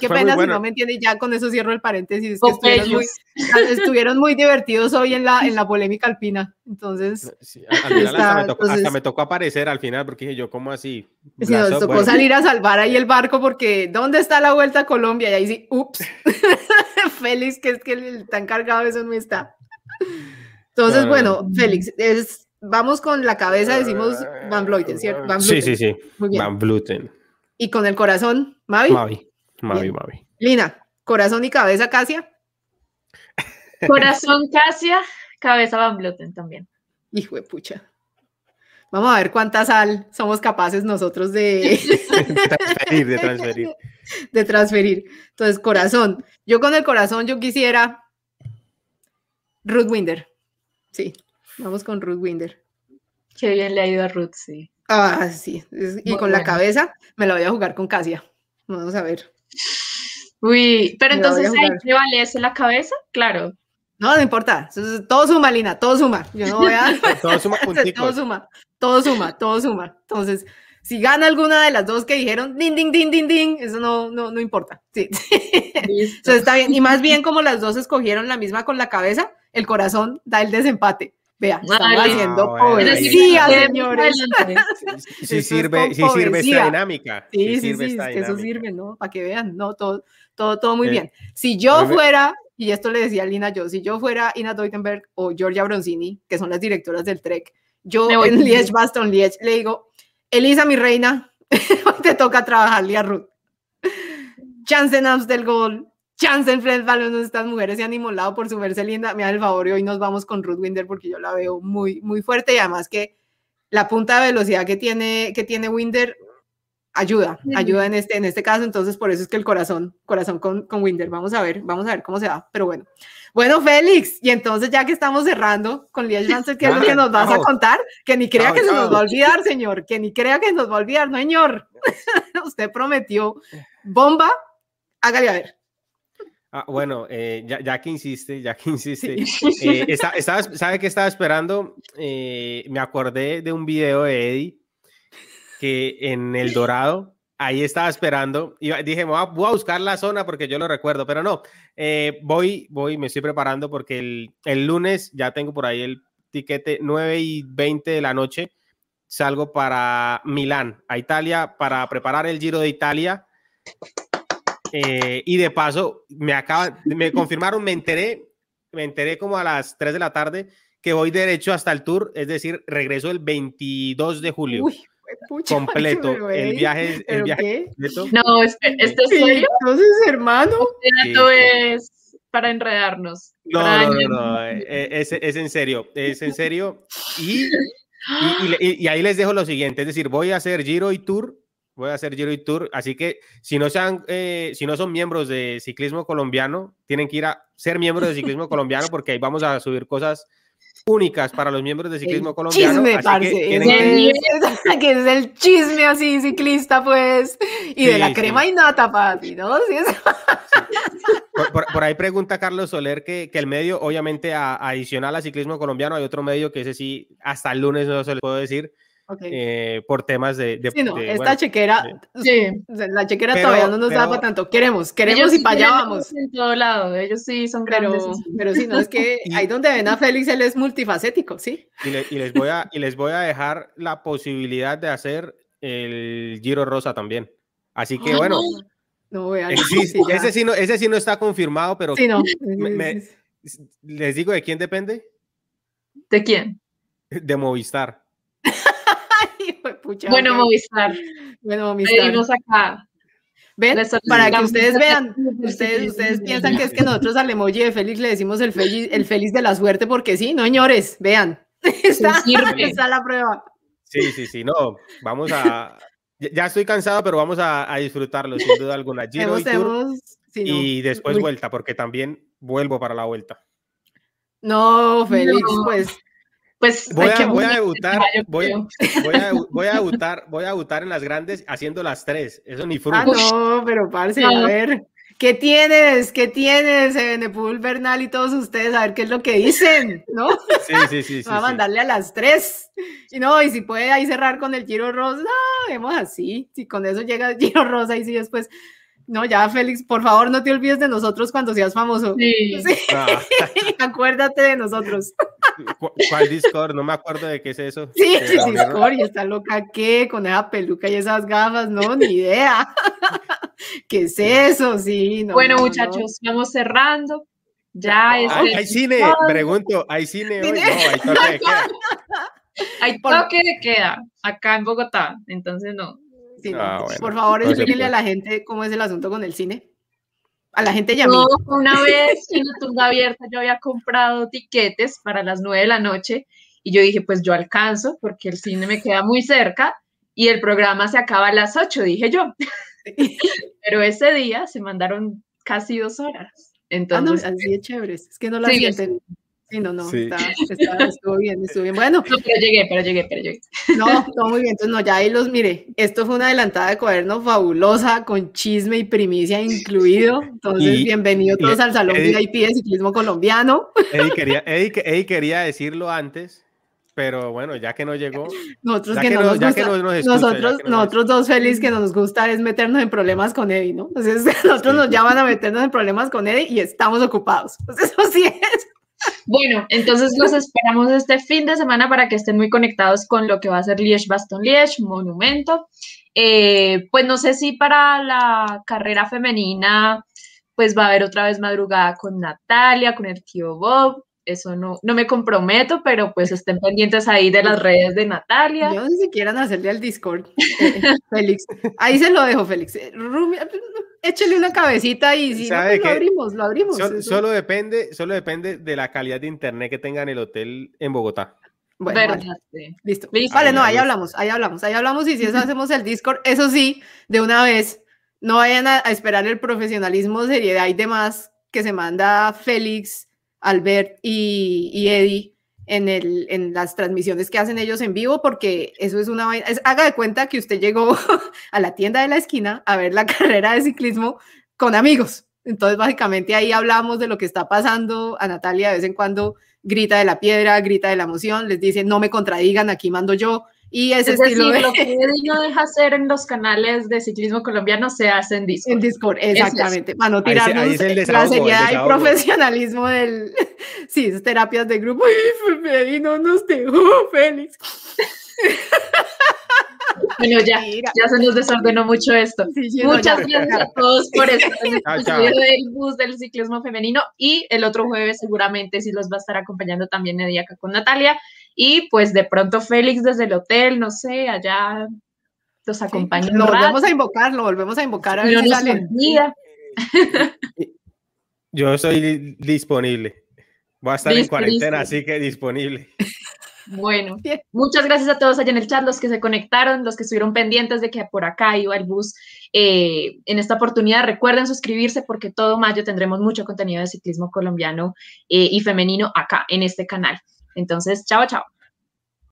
Qué fue pena si bueno. no me entiende. Ya con eso cierro el paréntesis. Es que estuvieron muy, Popeyes. estuvieron muy divertidos hoy en la, en la polémica alpina. Entonces, Sí, al- al final hasta, me tocó, hasta entonces- me tocó aparecer al final porque dije yo, ¿cómo así? si nos tocó bueno, salir a salvar ahí el barco porque ¿dónde está la vuelta a Colombia? Y ahí sí, ups. Félix, que es que el está encargado, eso no está. Entonces, Ah. bueno, Félix, es, vamos con la cabeza, decimos Van Vleuten, ¿cierto? Van Sí, Vleuten. sí, sí. Muy bien. Van Vleuten. Y con el corazón, Mavi. Mavi. Mavi, Bien. Mavi. Lina, corazón y cabeza, Casia. Corazón Casia, cabeza Van Vleuten también. Hijo de pucha. Vamos a ver cuánta sal somos capaces nosotros de, de transferir, de transferir. de transferir. Entonces, corazón. Yo con el corazón, yo quisiera Ruth Winder. Sí, vamos con Ruth Winder. Qué bien le ha ido a Ruth, sí. Ah, sí. es- Y con la bueno. cabeza me la voy a jugar con Casia. Vamos a ver. Uy, pero Me entonces ahí jugar. prevalece la cabeza, claro. No, no importa. eso Todo suma, Lina, todo suma. Yo no voy a. Todo suma todo suma, todo suma, todo suma. Entonces, si gana alguna de las dos que dijeron, ding, ding, ding, ding, ding, eso no, no, no importa. Sí. Entonces está bien. Y más bien, como las dos escogieron la misma con la cabeza, el corazón da el desempate. Vea, estamos Ah, haciendo quedemos señores. Si sirve, si sirve esta dinámica. Sí, sí, sirve sí, esta es que eso sirve, ¿no? Para que vean, ¿no? Todo, todo, todo muy Eh, bien. Si yo fuera, y esto le decía a Lina yo, si yo fuera Ina Deutenberg o Georgia Bronzini, que son las directoras del Trek, yo en Liege. Baston, Liege, le digo, Elisa, mi reina, te toca trabajarle a Ruth. Chance en del gol, chance en Fred Balón, estas mujeres se han inmolado por su verse linda, me da el favor y hoy nos vamos con Ruth Winder porque yo la veo muy, muy fuerte y además que la punta de velocidad que tiene, que tiene Winder ayuda, ayuda en este, en este caso, entonces por eso es que el corazón, corazón con, con Winder, vamos a ver, vamos a ver cómo se va, pero bueno. Bueno, Félix, y entonces ya que estamos cerrando con Liege Mansell, ¿qué es lo que nos vas a contar? Que ni crea que se nos va a olvidar, señor, que ni crea que se nos va a olvidar, no, señor. Usted prometió bomba, hágale a ver. Ah, bueno, eh, ya, ya que insiste, ya que insiste. eh, estaba, ¿Sabe qué estaba esperando? Eh, me acordé de un video de Eddie que en El Dorado, ahí estaba esperando. Y dije, voy a, voy a buscar la zona porque yo lo recuerdo, pero no. eh, voy, voy, me estoy preparando porque el, el lunes ya tengo por ahí el tiquete 9 y 20 de la noche. Salgo para Milán, a Italia, para preparar el Giro de Italia. Eh, y de paso, me acaban, me confirmaron, me enteré, me enteré como a las 3 de la tarde que voy derecho hasta el tour, es decir, regreso el 22 de julio, Uy, pucha, completo. El viaje, el ¿pero viaje completo. No, ¿esto es serio? Entonces, hermano, dato Sí, es para enredarnos. No, para no, no, no, eh, eh, es, es en serio, es en serio. Y, y, y- y ahí les dejo lo siguiente, es decir, voy a hacer Giro y Tour, voy a hacer Giro y Tour, así que si no, sean, eh, si no son miembros de ciclismo colombiano, tienen que ir a ser miembros de ciclismo colombiano porque ahí vamos a subir cosas únicas para los miembros de ciclismo colombiano. chisme, así parce. que tienen ese que- es, que es el chisme así ciclista, pues. Y de Sí, la sí. crema y nata, papi, ¿no? Sí, es- Por, por- por ahí pregunta Carlos Soler que, que el medio, obviamente, a- adicional a ciclismo colombiano, hay otro medio que ese sí, hasta el lunes no se le puedo decir, Eh, por temas de... de- Sí, no, de, esta bueno, chequera, sea, la chequera Pero- todavía no nos da pero- para tanto. Queremos, queremos Ellos y sí para allá vamos. En todo lado, ellos sí son Pero, grandes. pero sí, no, es que Y- ahí donde ven a Félix, él es multifacético, ¿sí? y, le- y les voy a, y les voy a dejar la posibilidad de hacer el Giro Rosa también. Así que bueno, No, vean. existe- sí, ese, sí no, ese sí no está confirmado, pero Sí, no. me- me- ¿Les digo de quién depende? ¿De quién? De Movistar. bueno, Movistar. Bueno, Movistar. acá. ¿Ven? Para que ustedes vean, ustedes, ustedes piensan que es que nosotros al emoji de Félix le decimos el feliz, el feliz de la suerte porque sí, no señores, vean, está, está la prueba. Sí, sí, sí, no, vamos a, ya estoy cansado, pero vamos a, a disfrutarlo sin duda alguna. Giro y, tour, y después vuelta, porque también vuelvo para la vuelta. No, Félix, pues pues voy, a, voy a debutar, voy, voy, a, voy, a, debutar, voy a debutar en las grandes haciendo las tres. Eso ni fruto. Ah, no, pero parce, a ver. ¿Qué tienes? ¿Qué tienes, Benepul, Bernal y todos ustedes? A ver qué es lo que dicen, ¿no? Sí, sí, sí. Va a mandarle a las tres. Y no, y si puede ahí cerrar con el Giro Rosa, vemos así. Si con eso llega el Giro Rosa y si después no, ya, Félix, por favor, no te olvides de nosotros cuando seas famoso. Sí. Ah. Acuérdate de nosotros. ¿Cuál Discord? No me acuerdo de qué es eso. Sí, sí, Discord, y está loca, ¿qué? Con esa peluca y esas gafas, no, ni idea. ¿Qué es eso? Sí, no, Bueno, muchachos, vamos cerrando. Ya es. ¿Hay, cine? Pregunto, ¿hay cine hoy? No, hay toque de queda. Hay toque de queda acá en Bogotá, entonces no. Ah, por favor, explíquenle a la gente cómo es el asunto con el cine. A la gente ya una vez en la tumba abierta yo había comprado tiquetes para las nueve de la noche y yo dije, pues yo alcanzo porque el cine me queda muy cerca y el programa se acaba a las ocho, dije yo. Pero ese día se mandaron casi dos horas. Ah, Entonces, así de chéveres. Es que no la sienten. Sí, no, no, está, estuvo bien, estuvo bien. Bueno. No, pero llegué, pero llegué, pero llegué. No, todo muy bien. Entonces, no, ya ahí los mire. Esto fue una adelantada de cuaderno fabulosa, con chisme y primicia incluido. Entonces, bienvenidos todos al Salón VIP de Ciclismo Colombiano. Eddie quería, Eddie, quería decirlo antes, pero bueno, ya que no llegó. Nosotros que, no nos, gusta, nosotros, nosotros dos felices que nos gusta es meternos en problemas con Eddie, ¿no? Entonces, nosotros nos llaman a meternos en problemas con Eddie y estamos ocupados. Entonces, eso sí es. Bueno, entonces los esperamos este fin de semana para que estén muy conectados con lo que va a ser Liège Baston Liège, Monumento. Eh, pues no sé si para la carrera femenina pues va a haber otra vez madrugada con Natalia, con el tío Bob. Eso no, no me comprometo, pero pues estén pendientes ahí de las redes de Natalia. Yo ni siquiera hacerle al Discord, eh, Félix. Ahí se lo dejo, Félix. Eh, échale una cabecita y si no, pues lo abrimos, lo abrimos. Solo, depende, solo depende de la calidad de internet que tenga en el hotel en Bogotá. Bueno, listo. Vale, no, ahí hablamos, ahí hablamos, ahí hablamos y si eso hacemos el Discord, eso sí, de una vez, no vayan a, esperar el profesionalismo, seriedad y demás que se manda Félix, Albert y, y Eddie en, el, en las transmisiones que hacen ellos en vivo, porque eso es una vaina. haga de cuenta que usted llegó a la tienda de la esquina a ver la carrera de ciclismo con amigos. Entonces, básicamente ahí hablamos de lo que está pasando. A Natalia de vez en cuando grita de la piedra, grita de la emoción, les dice, no me contradigan, aquí mando yo. Y ese es estilo decir, lo que no deja hacer en los canales de ciclismo colombiano se hace en Discord. En Discord, exactamente. Para no tirarnos la seriedad y profesionalismo del... Sí, es terapias de grupo. Y no nos dejó, Félix. Bueno, ya, ya se nos desordenó mucho esto. Muchas gracias a todos por estar en el del bus del ciclismo femenino y el otro jueves seguramente sí los va a estar acompañando también Eddie acá con Natalia y pues de pronto Félix desde el hotel, no sé, allá los acompaña. lo volvemos a invocar, lo volvemos a invocar a ver si Yo soy disponible. Voy a estar en cuarentena, así que disponible. Bueno, muchas gracias a todos allá en el chat, los que se conectaron, los que estuvieron pendientes de que por acá iba el bus eh, en esta oportunidad. Recuerden suscribirse porque todo mayo tendremos mucho contenido de ciclismo colombiano eh, y femenino acá en este canal. Entonces, chao, chao.